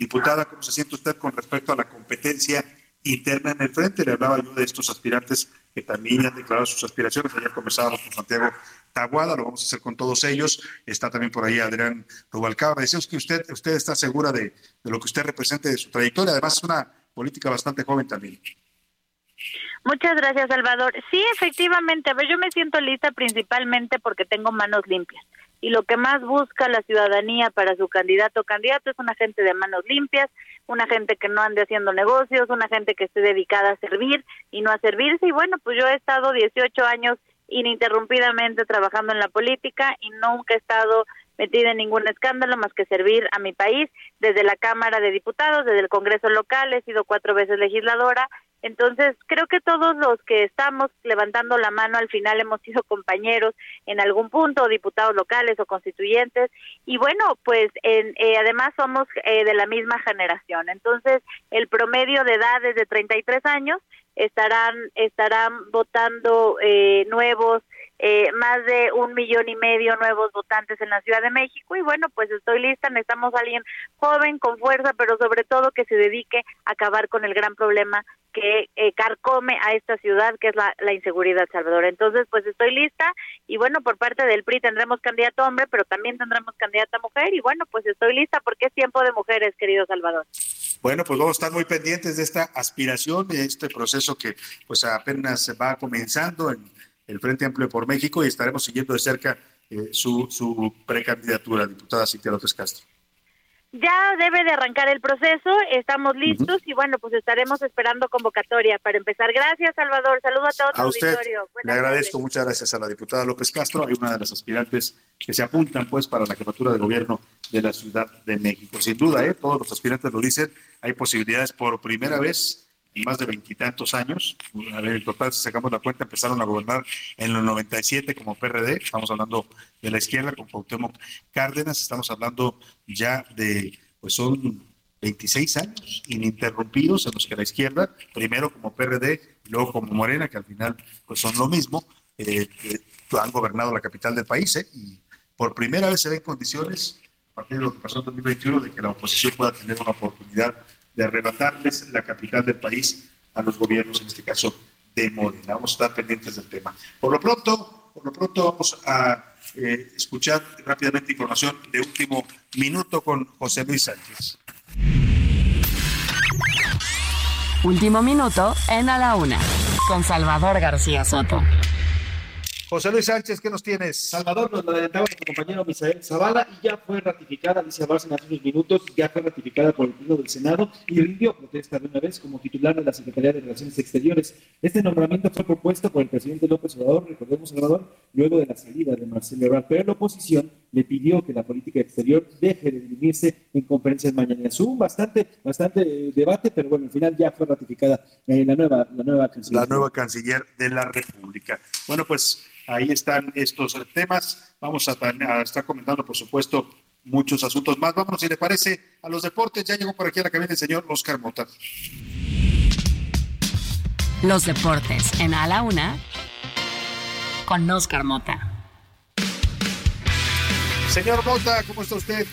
[SPEAKER 5] Diputada, ¿cómo se siente usted con respecto a la competencia interna en el frente? Le hablaba yo de estos aspirantes que también han declarado sus aspiraciones. Ayer conversábamos con Santiago Taguada, lo vamos a hacer con todos ellos. Está también por ahí Adrián Rubalcaba. Decimos que usted, usted está segura de, de lo que usted represente, de su trayectoria. Además, es una política bastante joven también.
[SPEAKER 30] Muchas gracias, Salvador. Sí, efectivamente, a ver, yo me siento lista principalmente porque tengo manos limpias y lo que más busca la ciudadanía para su candidato o candidato es una gente de manos limpias, una gente que no ande haciendo negocios, una gente que esté dedicada a servir y no a servirse. Y bueno, pues yo he estado 18 años ininterrumpidamente trabajando en la política y nunca he estado metida en ningún escándalo más que servir a mi país desde la Cámara de Diputados, desde el Congreso local, he sido cuatro veces legisladora entonces, creo que todos los que estamos levantando la mano al final hemos sido compañeros en algún punto, diputados locales o constituyentes, y bueno, pues en, eh, además somos eh, de la misma generación. Entonces, el promedio de edad es de 33 años, estarán, estarán votando eh, nuevos eh, más de un millón y medio nuevos votantes en la Ciudad de México y bueno, pues estoy lista, necesitamos a alguien joven, con fuerza, pero sobre todo que se dedique a acabar con el gran problema que eh, carcome a esta ciudad, que es la, la inseguridad, Salvador. Entonces, pues estoy lista y bueno, por parte del PRI tendremos candidato hombre, pero también tendremos candidata mujer y bueno, pues estoy lista porque es tiempo de mujeres, querido Salvador.
[SPEAKER 5] Bueno, pues vamos a estar muy pendientes de esta aspiración, de este proceso que pues apenas va comenzando en el Frente Amplio por México y estaremos siguiendo de cerca eh, su, su precandidatura, diputada Cintia López Castro.
[SPEAKER 30] Ya debe de arrancar el proceso, estamos listos y bueno, pues estaremos esperando convocatoria para empezar. Gracias, Salvador. Saludo a todo
[SPEAKER 5] A usted
[SPEAKER 30] auditorio.
[SPEAKER 5] le agradezco,
[SPEAKER 30] tardes.
[SPEAKER 5] muchas gracias a la diputada López Castro, hay una de las aspirantes que se apuntan pues para la jefatura de gobierno de la Ciudad de México. Sin duda, ¿eh? todos los aspirantes lo dicen, hay posibilidades por primera vez más de veintitantos años. A ver, en total, si sacamos la cuenta, empezaron a gobernar en los 97 como PRD, estamos hablando de la izquierda con Cuauhtémoc Cárdenas, estamos hablando ya de, pues son 26 años ininterrumpidos en los que la izquierda, primero como PRD, luego como Morena, que al final pues son lo mismo, eh, eh, han gobernado la capital del país ¿eh? y por primera vez se ven condiciones, a partir de lo que pasó en 2021, de que la oposición pueda tener una oportunidad de arrebatarles la capital del país a los gobiernos, en este caso de Morena. Vamos a estar pendientes del tema. Por lo pronto, por lo pronto vamos a eh, escuchar rápidamente información de último minuto con José Luis Sánchez.
[SPEAKER 6] Último minuto en A la Una, con Salvador García Soto.
[SPEAKER 5] José Luis Sánchez, ¿qué nos tienes?
[SPEAKER 27] Salvador, nos lo adelantaba nuestro compañero Misael Zavala y ya fue ratificada, dice Bárcena hace unos minutos, ya fue ratificada por el Pleno del Senado y rindió protesta de una vez como titular de la Secretaría de Relaciones Exteriores. Este nombramiento fue propuesto por el presidente López Obrador, recordemos Salvador, luego de la salida de Marcelo Ebrard, pero la oposición le pidió que la política exterior deje de dirimirse en conferencias mañaneras. Hubo bastante, bastante eh, debate, pero bueno, al final ya fue ratificada eh, la nueva, la nueva canciller.
[SPEAKER 5] la nueva canciller de la República. Bueno, pues ahí están estos temas. Vamos a, estar comentando, por supuesto, muchos asuntos más. Vámonos, si le parece, a los deportes. Ya llegó por aquí a la cabina el señor Oscar Mota.
[SPEAKER 6] Los deportes en A la Una, con Oscar Mota.
[SPEAKER 5] Señor Mota, ¿cómo está usted?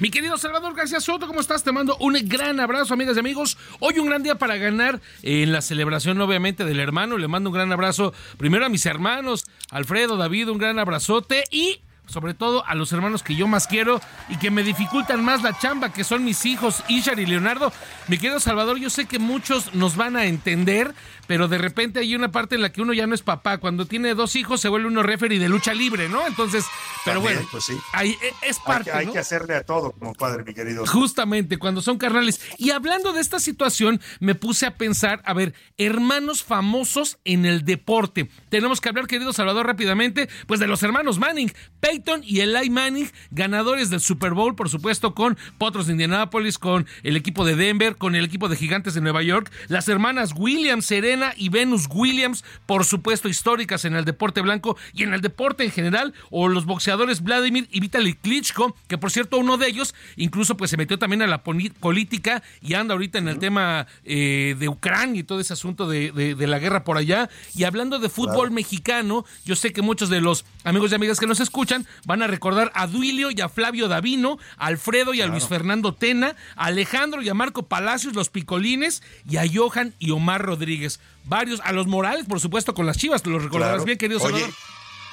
[SPEAKER 32] Mi querido Salvador García Soto, ¿cómo estás? Te mando un gran abrazo, amigas y amigos. Hoy un gran día para ganar en la celebración, obviamente, del hermano. Le mando un gran abrazo primero a mis hermanos, Alfredo, David, un gran abrazote y sobre todo a los hermanos que yo más quiero y que me dificultan más la chamba, que son mis hijos, Ishar y Leonardo. Mi querido Salvador, yo sé que muchos nos van a entender, pero de repente hay una parte en la que uno ya no es papá. Cuando tiene dos hijos se vuelve uno referee de lucha libre, ¿no? Entonces, pero
[SPEAKER 5] También,
[SPEAKER 32] bueno,
[SPEAKER 5] pues sí.
[SPEAKER 32] ahí, e- es
[SPEAKER 5] Hay,
[SPEAKER 32] parte,
[SPEAKER 5] que- hay
[SPEAKER 32] ¿no?
[SPEAKER 5] que hacerle a todo como padre, mi querido.
[SPEAKER 32] Justamente, cuando son carnales. Y hablando de esta situación, me puse a pensar, a ver, hermanos famosos en el deporte. Tenemos que hablar, querido Salvador, rápidamente, pues de los hermanos Manning, Peyton y Eli Manning, ganadores del Super Bowl, por supuesto, con Potros de Indianápolis, con el equipo de Denver, con el equipo de Gigantes de Nueva York, las hermanas Williams, Serena y Venus Williams, por supuesto, históricas en el deporte blanco y en el deporte en general, o los boxeadores Vladimir y Vitaly Klitschko, que por cierto, uno de ellos incluso pues se metió también a la política y anda ahorita en el tema eh, de Ucrania y todo ese asunto de, de- de la guerra por allá. Y hablando de fútbol mexicano, yo sé que muchos de los amigos y amigas que nos escuchan van a recordar a Duilio y a Flavio Davino, a Alfredo y a Luis Fernando Tena, a Alejandro y a Marco Palacios, los Picolines, y a Johan y Omar Rodríguez. Varios, a los Morales, por supuesto, con las chivas, te lo recordarás
[SPEAKER 5] Claro.
[SPEAKER 32] bien, querido
[SPEAKER 5] Oye.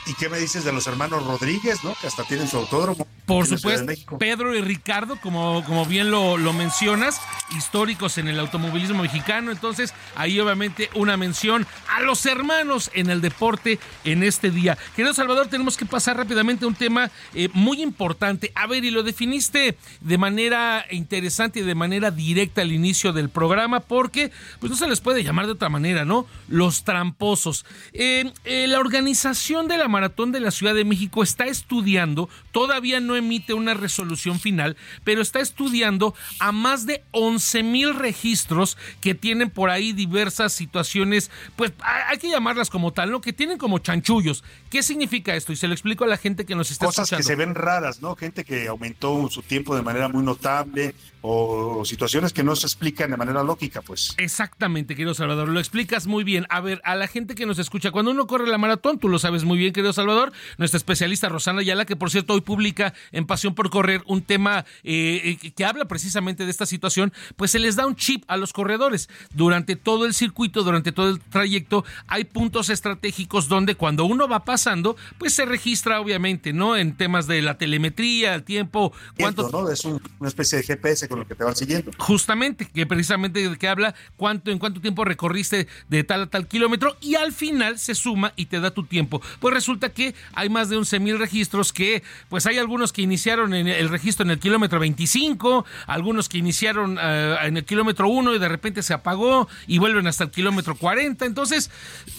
[SPEAKER 5] ¿Y qué me dices de los hermanos Rodríguez, no? Que hasta tienen su autódromo.
[SPEAKER 32] Por supuesto. Pedro y Ricardo, como, como bien lo, lo mencionas, históricos en el automovilismo mexicano. Entonces, ahí obviamente una mención a los hermanos en el deporte en este día. Querido Salvador, tenemos que pasar rápidamente a un tema eh, muy importante. A ver, y lo definiste de manera interesante y de manera directa al inicio del programa, porque pues no se les puede llamar de otra manera, ¿no? Los tramposos. Eh, eh, la organización de la Maratón de la Ciudad de México está estudiando, todavía no emite una resolución final, pero está estudiando a más de 11 mil registros que tienen por ahí diversas situaciones, pues hay que llamarlas como tal, ¿no? Que tienen como chanchullos. ¿Qué significa esto? Y se lo explico a la gente que nos está
[SPEAKER 5] Cosas
[SPEAKER 32] escuchando.
[SPEAKER 5] que se ven raras, ¿no? Gente que aumentó su tiempo de manera muy notable o, situaciones que no se explican de manera lógica, pues.
[SPEAKER 32] Exactamente, querido Salvador, lo explicas muy bien. A ver, a la gente que nos escucha, cuando uno corre la maratón, tú lo sabes muy bien, querido Salvador, nuestra especialista Rosana Ayala, que por cierto hoy publica en Pasión por Correr un tema eh, eh, que habla precisamente de esta situación, pues se les da un chip a los corredores. Durante todo el circuito, durante todo el trayecto, hay puntos estratégicos donde cuando uno va pasando, pues se registra obviamente, ¿no? En temas de la telemetría, el tiempo, cuánto...
[SPEAKER 5] ¿no? Es un- una especie de GPS con lo que te van siguiendo.
[SPEAKER 32] Justamente, que precisamente de que habla cuánto, en cuánto tiempo recorriste de tal a tal kilómetro y al final se suma y te da tu tiempo. Pues resulta que hay más de 11 mil registros que, pues hay algunos que iniciaron en el registro en el kilómetro 25, algunos que iniciaron eh, en el kilómetro 1 y de repente se apagó y vuelven hasta el kilómetro 40. Entonces,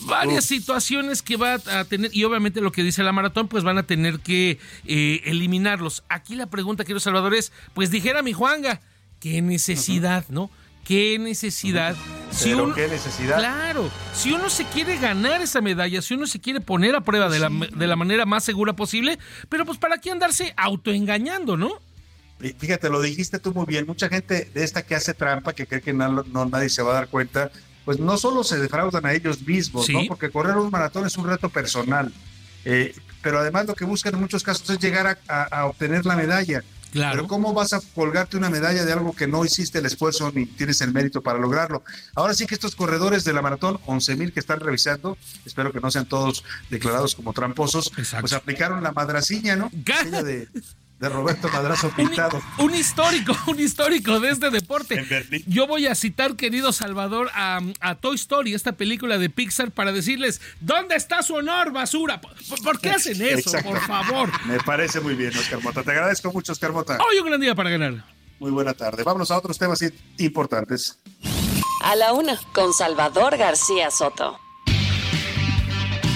[SPEAKER 32] varias situaciones que va a tener, y obviamente lo que dice la maratón, pues van a tener que eh, eliminarlos. Aquí la pregunta, quiero Salvador, es, pues dijera mi Juanga, qué necesidad, ¿no? Qué necesidad.
[SPEAKER 5] Pero qué necesidad.
[SPEAKER 32] Claro, si uno se quiere ganar esa medalla, si uno se quiere poner a prueba de la, de la manera más segura posible, pero pues para qué andarse autoengañando, ¿no?
[SPEAKER 5] Fíjate, lo dijiste tú muy bien. Mucha gente de esta que hace trampa, que cree que no, no- nadie se va a dar cuenta, pues no solo se defraudan a ellos mismos,
[SPEAKER 32] Sí.
[SPEAKER 5] ¿no? Porque correr un maratón es un reto personal. Eh, pero además lo que buscan en muchos casos es llegar a, a- a obtener la medalla.
[SPEAKER 32] Claro.
[SPEAKER 5] Pero ¿cómo vas a colgarte una medalla de algo que no hiciste el esfuerzo ni tienes el mérito para lograrlo? Ahora sí que estos corredores de la maratón, 11 mil que están revisando, espero que no sean todos declarados como tramposos, pues aplicaron la madraciña, ¿no? De, de Roberto Madrazo Pintado.
[SPEAKER 32] Un histórico, un histórico de este deporte. Yo voy a citar, querido Salvador, a, a Toy Story, esta película de Pixar, para decirles, ¿dónde está su honor, basura? ¿Por, por qué hacen eso,
[SPEAKER 5] Exacto.
[SPEAKER 32] por favor?
[SPEAKER 5] Me parece muy bien, Oscar Mota. Te agradezco mucho, Oscar Mota.
[SPEAKER 32] Hoy un gran día para ganar.
[SPEAKER 5] Muy buena tarde. Vámonos a otros temas importantes.
[SPEAKER 7] A la una, con Salvador García Soto.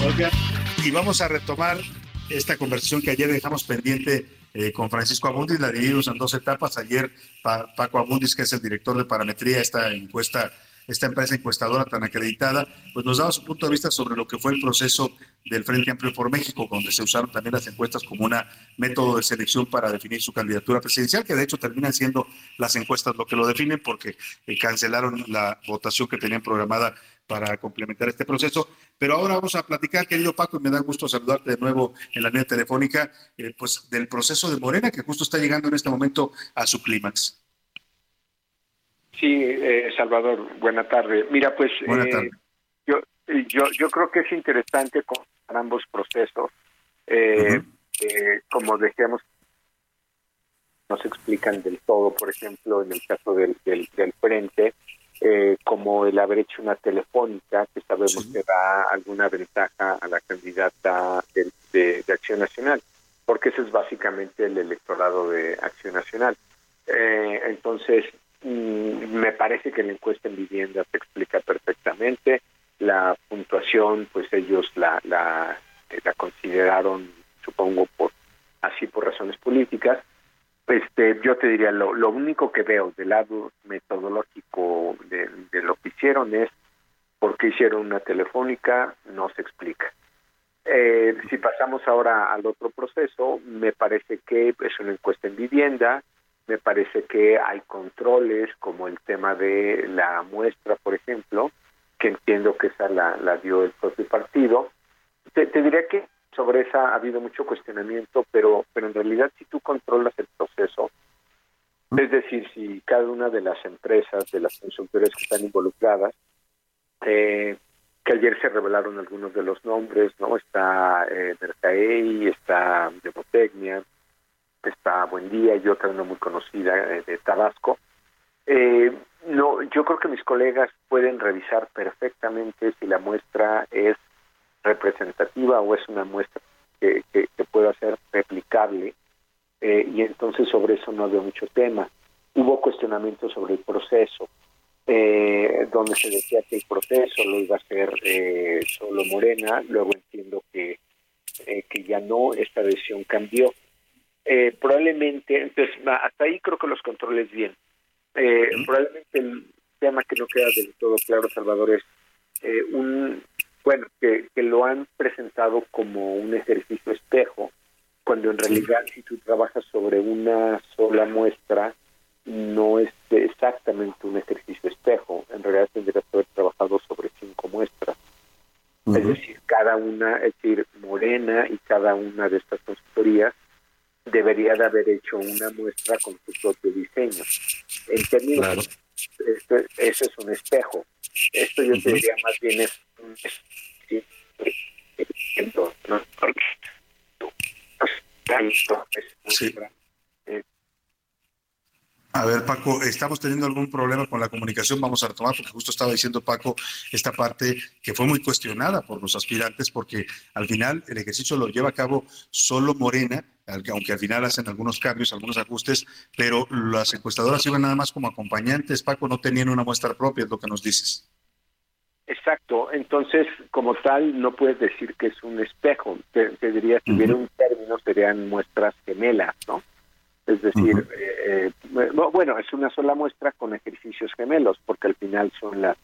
[SPEAKER 5] Oiga, y vamos a retomar esta conversación que ayer dejamos pendiente eh, con Francisco Abundis, la dividimos en dos etapas. Ayer Pa- Paco Abundis, que es el director de parametría, esta encuesta, esta empresa encuestadora tan acreditada, pues nos daba su punto de vista sobre lo que fue el proceso del Frente Amplio por México, donde se usaron también las encuestas como un método de selección para definir su candidatura presidencial, que de hecho terminan siendo las encuestas lo que lo definen porque eh, cancelaron la votación que tenían programada para complementar este proceso. Pero ahora vamos a platicar, querido Paco, y me da gusto saludarte de nuevo en la línea telefónica, eh, pues del proceso de Morena, que justo está llegando en este momento a su clímax.
[SPEAKER 33] Sí, eh, Salvador, buena tarde. Mira, pues
[SPEAKER 5] Buena
[SPEAKER 33] eh, yo, yo, yo creo que es interesante comparar ambos procesos. Eh, como decíamos, no se explican del todo, por ejemplo, en el caso del, del, del frente, eh, como el haber hecho una telefónica, que sabemos que da alguna ventaja a la candidata de Acción Nacional, porque ese es básicamente el electorado de Acción Nacional. Eh, entonces, mm, me parece que la encuesta en vivienda se explica perfectamente. La puntuación, pues ellos la, la, la consideraron, supongo, por así por razones políticas. Este, yo te diría, lo, lo único que veo del lado metodológico de, lo que hicieron es por qué hicieron una telefónica, no se explica. Eh, si pasamos ahora al otro proceso, me parece que es una encuesta en vivienda, me parece que hay controles como el tema de la muestra, por ejemplo, que entiendo que esa la, la dio el propio partido. Te, te diría que sobre esa ha habido mucho cuestionamiento, pero, pero en realidad si tú controlas el proceso, es decir, si cada una de las empresas, de las consultoras que están involucradas, eh, que ayer se revelaron algunos de los nombres, ¿no? Está eh, Mercaei, está Demotecnia, está Buen Día y otra no muy conocida eh, de Tabasco. Eh, no, yo creo que mis colegas pueden revisar perfectamente si la muestra es representativa o es una muestra que, que, que pueda ser replicable eh, y entonces sobre eso no había mucho tema. Hubo cuestionamientos sobre el proceso, eh, donde se decía que el proceso lo iba a hacer eh, solo Morena, luego entiendo que, que ya no, esta decisión cambió. probablemente, entonces hasta ahí creo que los controles bien. Probablemente el tema que no queda del todo claro, Salvador, es un, bueno, que, que lo han presentado como un ejercicio espejo, cuando en realidad si tú trabajas sobre una sola muestra, no es exactamente un ejercicio espejo, en realidad tendrías que haber trabajado sobre cinco muestras. Es decir, cada una, es decir, Morena y cada una de estas consultorías debería de haber hecho una muestra con su propio diseño. En términos, esto, eso es un espejo. Esto yo te diría más bien es sí.
[SPEAKER 5] A ver, Paco, estamos teniendo algún problema con la comunicación, vamos a retomar, porque justo estaba diciendo Paco esta parte que fue muy cuestionada por los aspirantes, porque al final el ejercicio lo lleva a cabo solo Morena, aunque al final hacen algunos cambios, algunos ajustes, pero las encuestadoras iban nada más como acompañantes, Paco, no tenían una muestra propia, es lo que nos dices.
[SPEAKER 33] Exacto, entonces como tal no puedes decir que es un espejo, te, te diría si hubiera un término serían muestras gemelas, ¿no? Es decir, eh, eh, bueno, es una sola muestra con ejercicios gemelos, porque al final son la,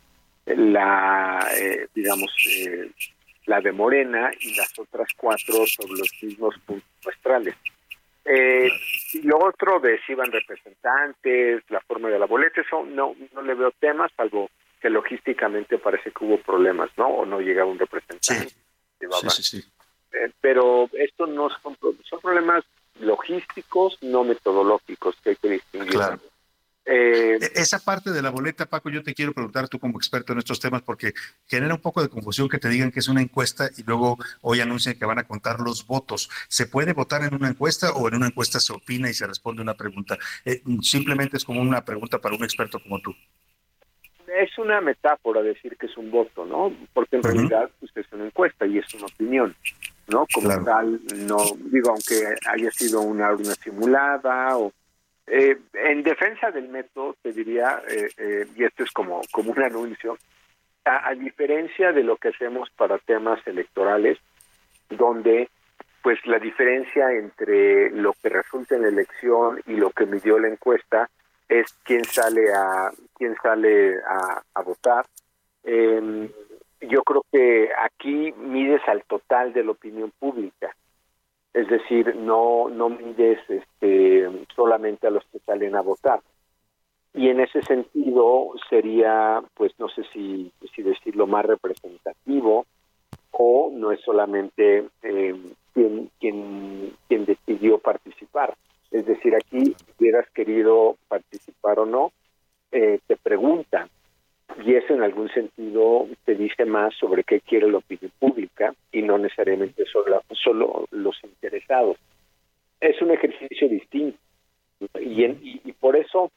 [SPEAKER 33] la eh, digamos, eh, la de Morena y las otras cuatro sobre los mismos puntos muestrales. Eh, y lo otro de si van representantes, la forma de la boleta, eso no, no le veo temas, salvo que logísticamente parece que hubo problemas, ¿no? O no llegaba un representante.
[SPEAKER 5] Sí, sí, sí.
[SPEAKER 33] Eh, pero esto no son, son problemas logísticos, no metodológicos, que hay que distinguir.
[SPEAKER 5] Claro.
[SPEAKER 33] Eh,
[SPEAKER 5] E- Esa parte de la boleta, Paco, yo te quiero preguntar tú como experto en estos temas, porque genera un poco de confusión que te digan que es una encuesta y luego hoy anuncian que van a contar los votos. ¿Se puede votar en una encuesta o en una encuesta se opina y se responde una pregunta? Eh, simplemente es como una pregunta para un experto como tú.
[SPEAKER 33] Es una metáfora decir que es un voto, ¿no? Porque en realidad pues, es una encuesta y es una opinión, ¿no? Como tal, no, digo, aunque haya sido una urna simulada o... eh, en defensa del método, te diría, eh, eh, y esto es como, como un anuncio, a, a diferencia de lo que hacemos para temas electorales, donde pues la diferencia entre lo que resulta en la elección y lo que midió la encuesta es quién sale a quién sale a, votar. Eh, yo creo que aquí mides al total de la opinión pública, es decir, no no mides este solamente a los que salen a votar. Y en ese sentido sería, pues no sé si, si decirlo más representativo o no es solamente eh, quien, quien, quien decidió participar. Es decir, aquí hubieras querido participar o no, eh, te preguntan. Y eso en algún sentido te dice más sobre qué quiere la opinión pública y no necesariamente solo, solo los interesados. Es un ejercicio distinto. Y, en- y, y por eso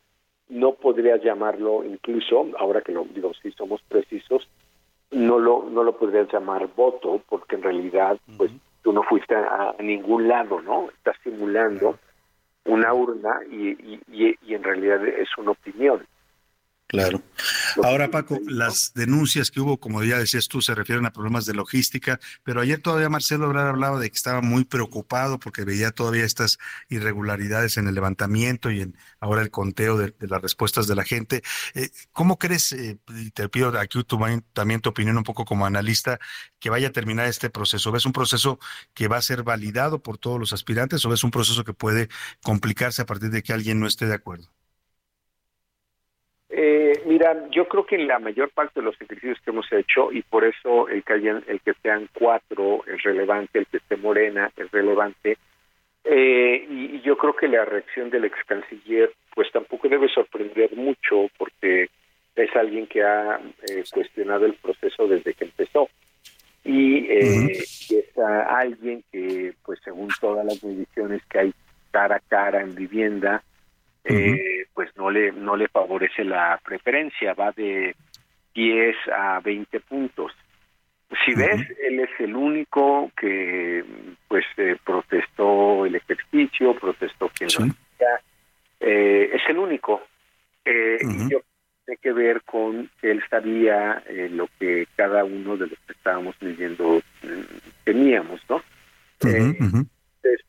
[SPEAKER 33] no podrías llamarlo incluso, ahora que lo digo, si somos precisos, no lo no lo podrías llamar voto porque en realidad pues tú no fuiste a, a ningún lado no estás simulando una urna y, y, y, en realidad es una opinión
[SPEAKER 5] Claro. Ahora, Paco, las denuncias que hubo, como ya decías tú, se refieren a problemas de logística, pero ayer todavía Marcelo Ebrard hablaba de que estaba muy preocupado porque veía todavía estas irregularidades en el levantamiento y en ahora el conteo de, de las respuestas de la gente. Eh, ¿Cómo crees, eh, y te pido aquí tu, también tu opinión un poco como analista, que vaya a terminar este proceso? ¿Ves un proceso que va a ser validado por todos los aspirantes o ves un proceso que puede complicarse a partir de que alguien no esté de acuerdo?
[SPEAKER 33] Eh, mira, yo creo que en la mayor parte de los ejercicios que hemos hecho, y por eso el que, hayan, el que sean cuatro es relevante, el que esté morena es relevante, eh, y, y yo creo que la reacción del ex canciller pues tampoco debe sorprender mucho porque es alguien que ha eh, cuestionado el proceso desde que empezó. Y, eh, es a- alguien que pues según todas las mediciones que hay cara a cara en vivienda eh, pues no le no le favorece la preferencia va de 10 a 20 puntos. Si ves él es el único que pues eh, protestó el ejercicio protestó quien lo hacía, eh, es el único. Eh, y yo tiene que ver con que él sabía eh, lo que cada uno de los que estábamos leyendo teníamos no Eh, entonces,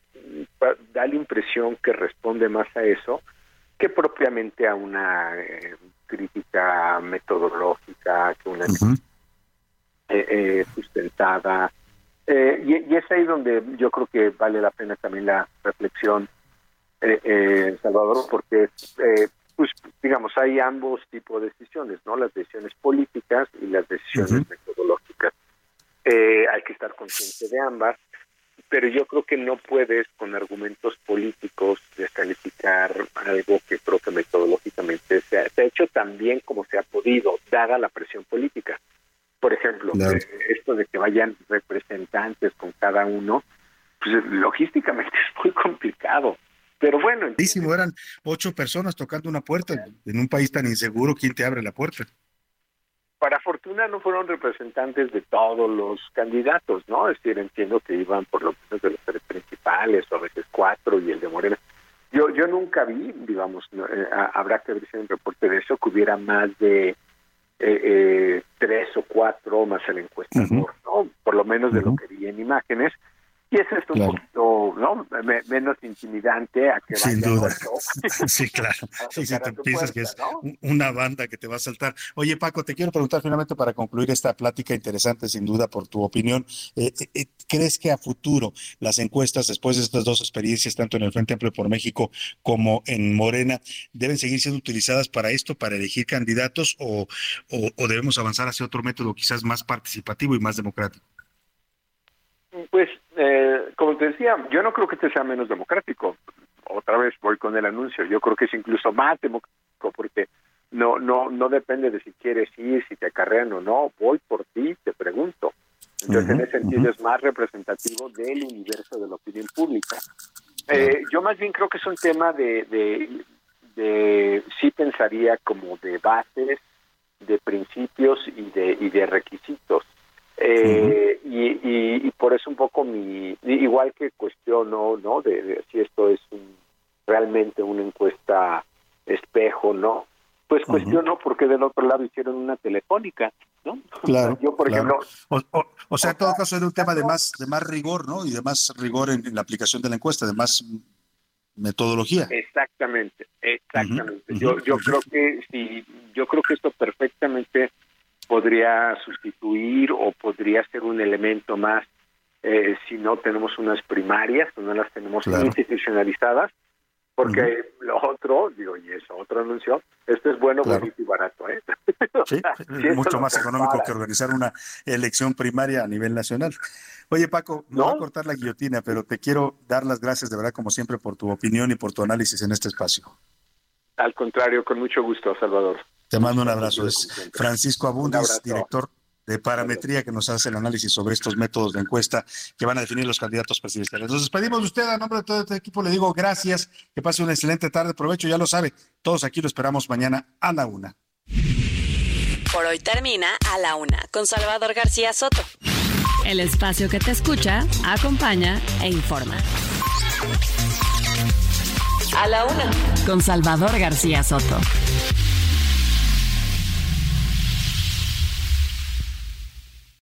[SPEAKER 33] pa- da la impresión que responde más a eso que propiamente a una eh, crítica metodológica, que una eh, eh, sustentada. Eh, y, y, es ahí donde yo creo que vale la pena también la reflexión, eh, Salvador, porque, pues, digamos, hay ambos tipos de decisiones, ¿no? Las decisiones políticas y las decisiones metodológicas. hay que estar consciente de ambas pero yo creo que no puedes con argumentos políticos descalificar algo que creo que metodológicamente se ha, se ha hecho tan bien como se ha podido, dada la presión política. Por ejemplo, eh, esto de que vayan representantes con cada uno, pues logísticamente es muy complicado. Pero bueno.
[SPEAKER 5] Entiendo. Eran ocho personas tocando una puerta. En un país tan inseguro, ¿quién te abre la puerta?
[SPEAKER 33] para fortuna no fueron representantes de todos los candidatos, ¿no? Es decir, entiendo que iban por lo menos de los tres principales, o a veces cuatro, y el de Morena. Yo yo nunca vi, digamos, eh, habrá que ver si un reporte de eso, que hubiera más de eh, eh, tres o cuatro más el encuestador, uh -huh. ¿no? Por lo menos de uh -huh. lo que vi en imágenes. Y eso es un claro. poquito ¿no? menos intimidante a que
[SPEAKER 5] Sin duda. sí, claro. Sí, si te piensas que es ¿no? una banda que te va a saltar. Oye, Paco, te quiero preguntar finalmente para concluir esta plática interesante, sin duda, por tu opinión. Eh, eh, ¿Crees que a futuro las encuestas, después de estas dos experiencias, tanto en el Frente Amplio por México como en Morena, deben seguir siendo utilizadas para esto, para elegir candidatos, o, o, o debemos avanzar hacia otro método quizás más participativo y más democrático?
[SPEAKER 33] Pues, eh, como te decía, yo no creo que este sea menos democrático. Otra vez voy con el anuncio. Yo creo que es incluso más democrático porque no no no depende de si quieres ir, si te acarrean o no. Voy por ti, te pregunto. Entonces, uh -huh, en ese sentido, uh -huh. es más representativo del universo de la opinión pública. Eh, yo más bien creo que es un tema de, de, de, sí pensaría como de bases, de principios y de, y de requisitos. Eh, uh -huh. y, y, y, por eso un poco mi igual que cuestiono no de, de si esto es un, realmente una encuesta espejo no pues cuestiono uh -huh. porque del otro lado hicieron una telefónica no
[SPEAKER 5] claro
[SPEAKER 33] yo por
[SPEAKER 5] claro.
[SPEAKER 33] ejemplo
[SPEAKER 5] o, o, o, sea en todo caso era un tema de más de más rigor no y de más rigor en, en la aplicación de la encuesta de más metodología.
[SPEAKER 33] Exactamente exactamente. uh -huh. yo yo creo que sí yo creo que esto perfectamente podría sustituir o podría ser un elemento más eh, si no tenemos unas primarias, o no las tenemos claro. institucionalizadas, porque uh -huh. lo otro, digo, y eso otro anuncio, esto es bueno, claro. bonito y barato, ¿eh?
[SPEAKER 5] Sí, si mucho más económico para. que organizar una elección primaria a nivel nacional. Oye, Paco, no voy a cortar la guillotina, pero te quiero dar las gracias de verdad, como siempre, por tu opinión y por tu análisis en este espacio.
[SPEAKER 33] Al contrario, con mucho gusto, Salvador.
[SPEAKER 5] Te mando un abrazo. Es Francisco Abundis, director de parametría, que nos hace el análisis sobre estos métodos de encuesta que van a definir los candidatos presidenciales. Nos despedimos de usted, a nombre de todo este equipo le digo gracias, que pase una excelente tarde, provecho, ya lo sabe, todos aquí lo esperamos mañana a la una.
[SPEAKER 6] Por hoy termina a la una con Salvador García Soto. El espacio que te escucha, acompaña e informa. A la una con Salvador García Soto.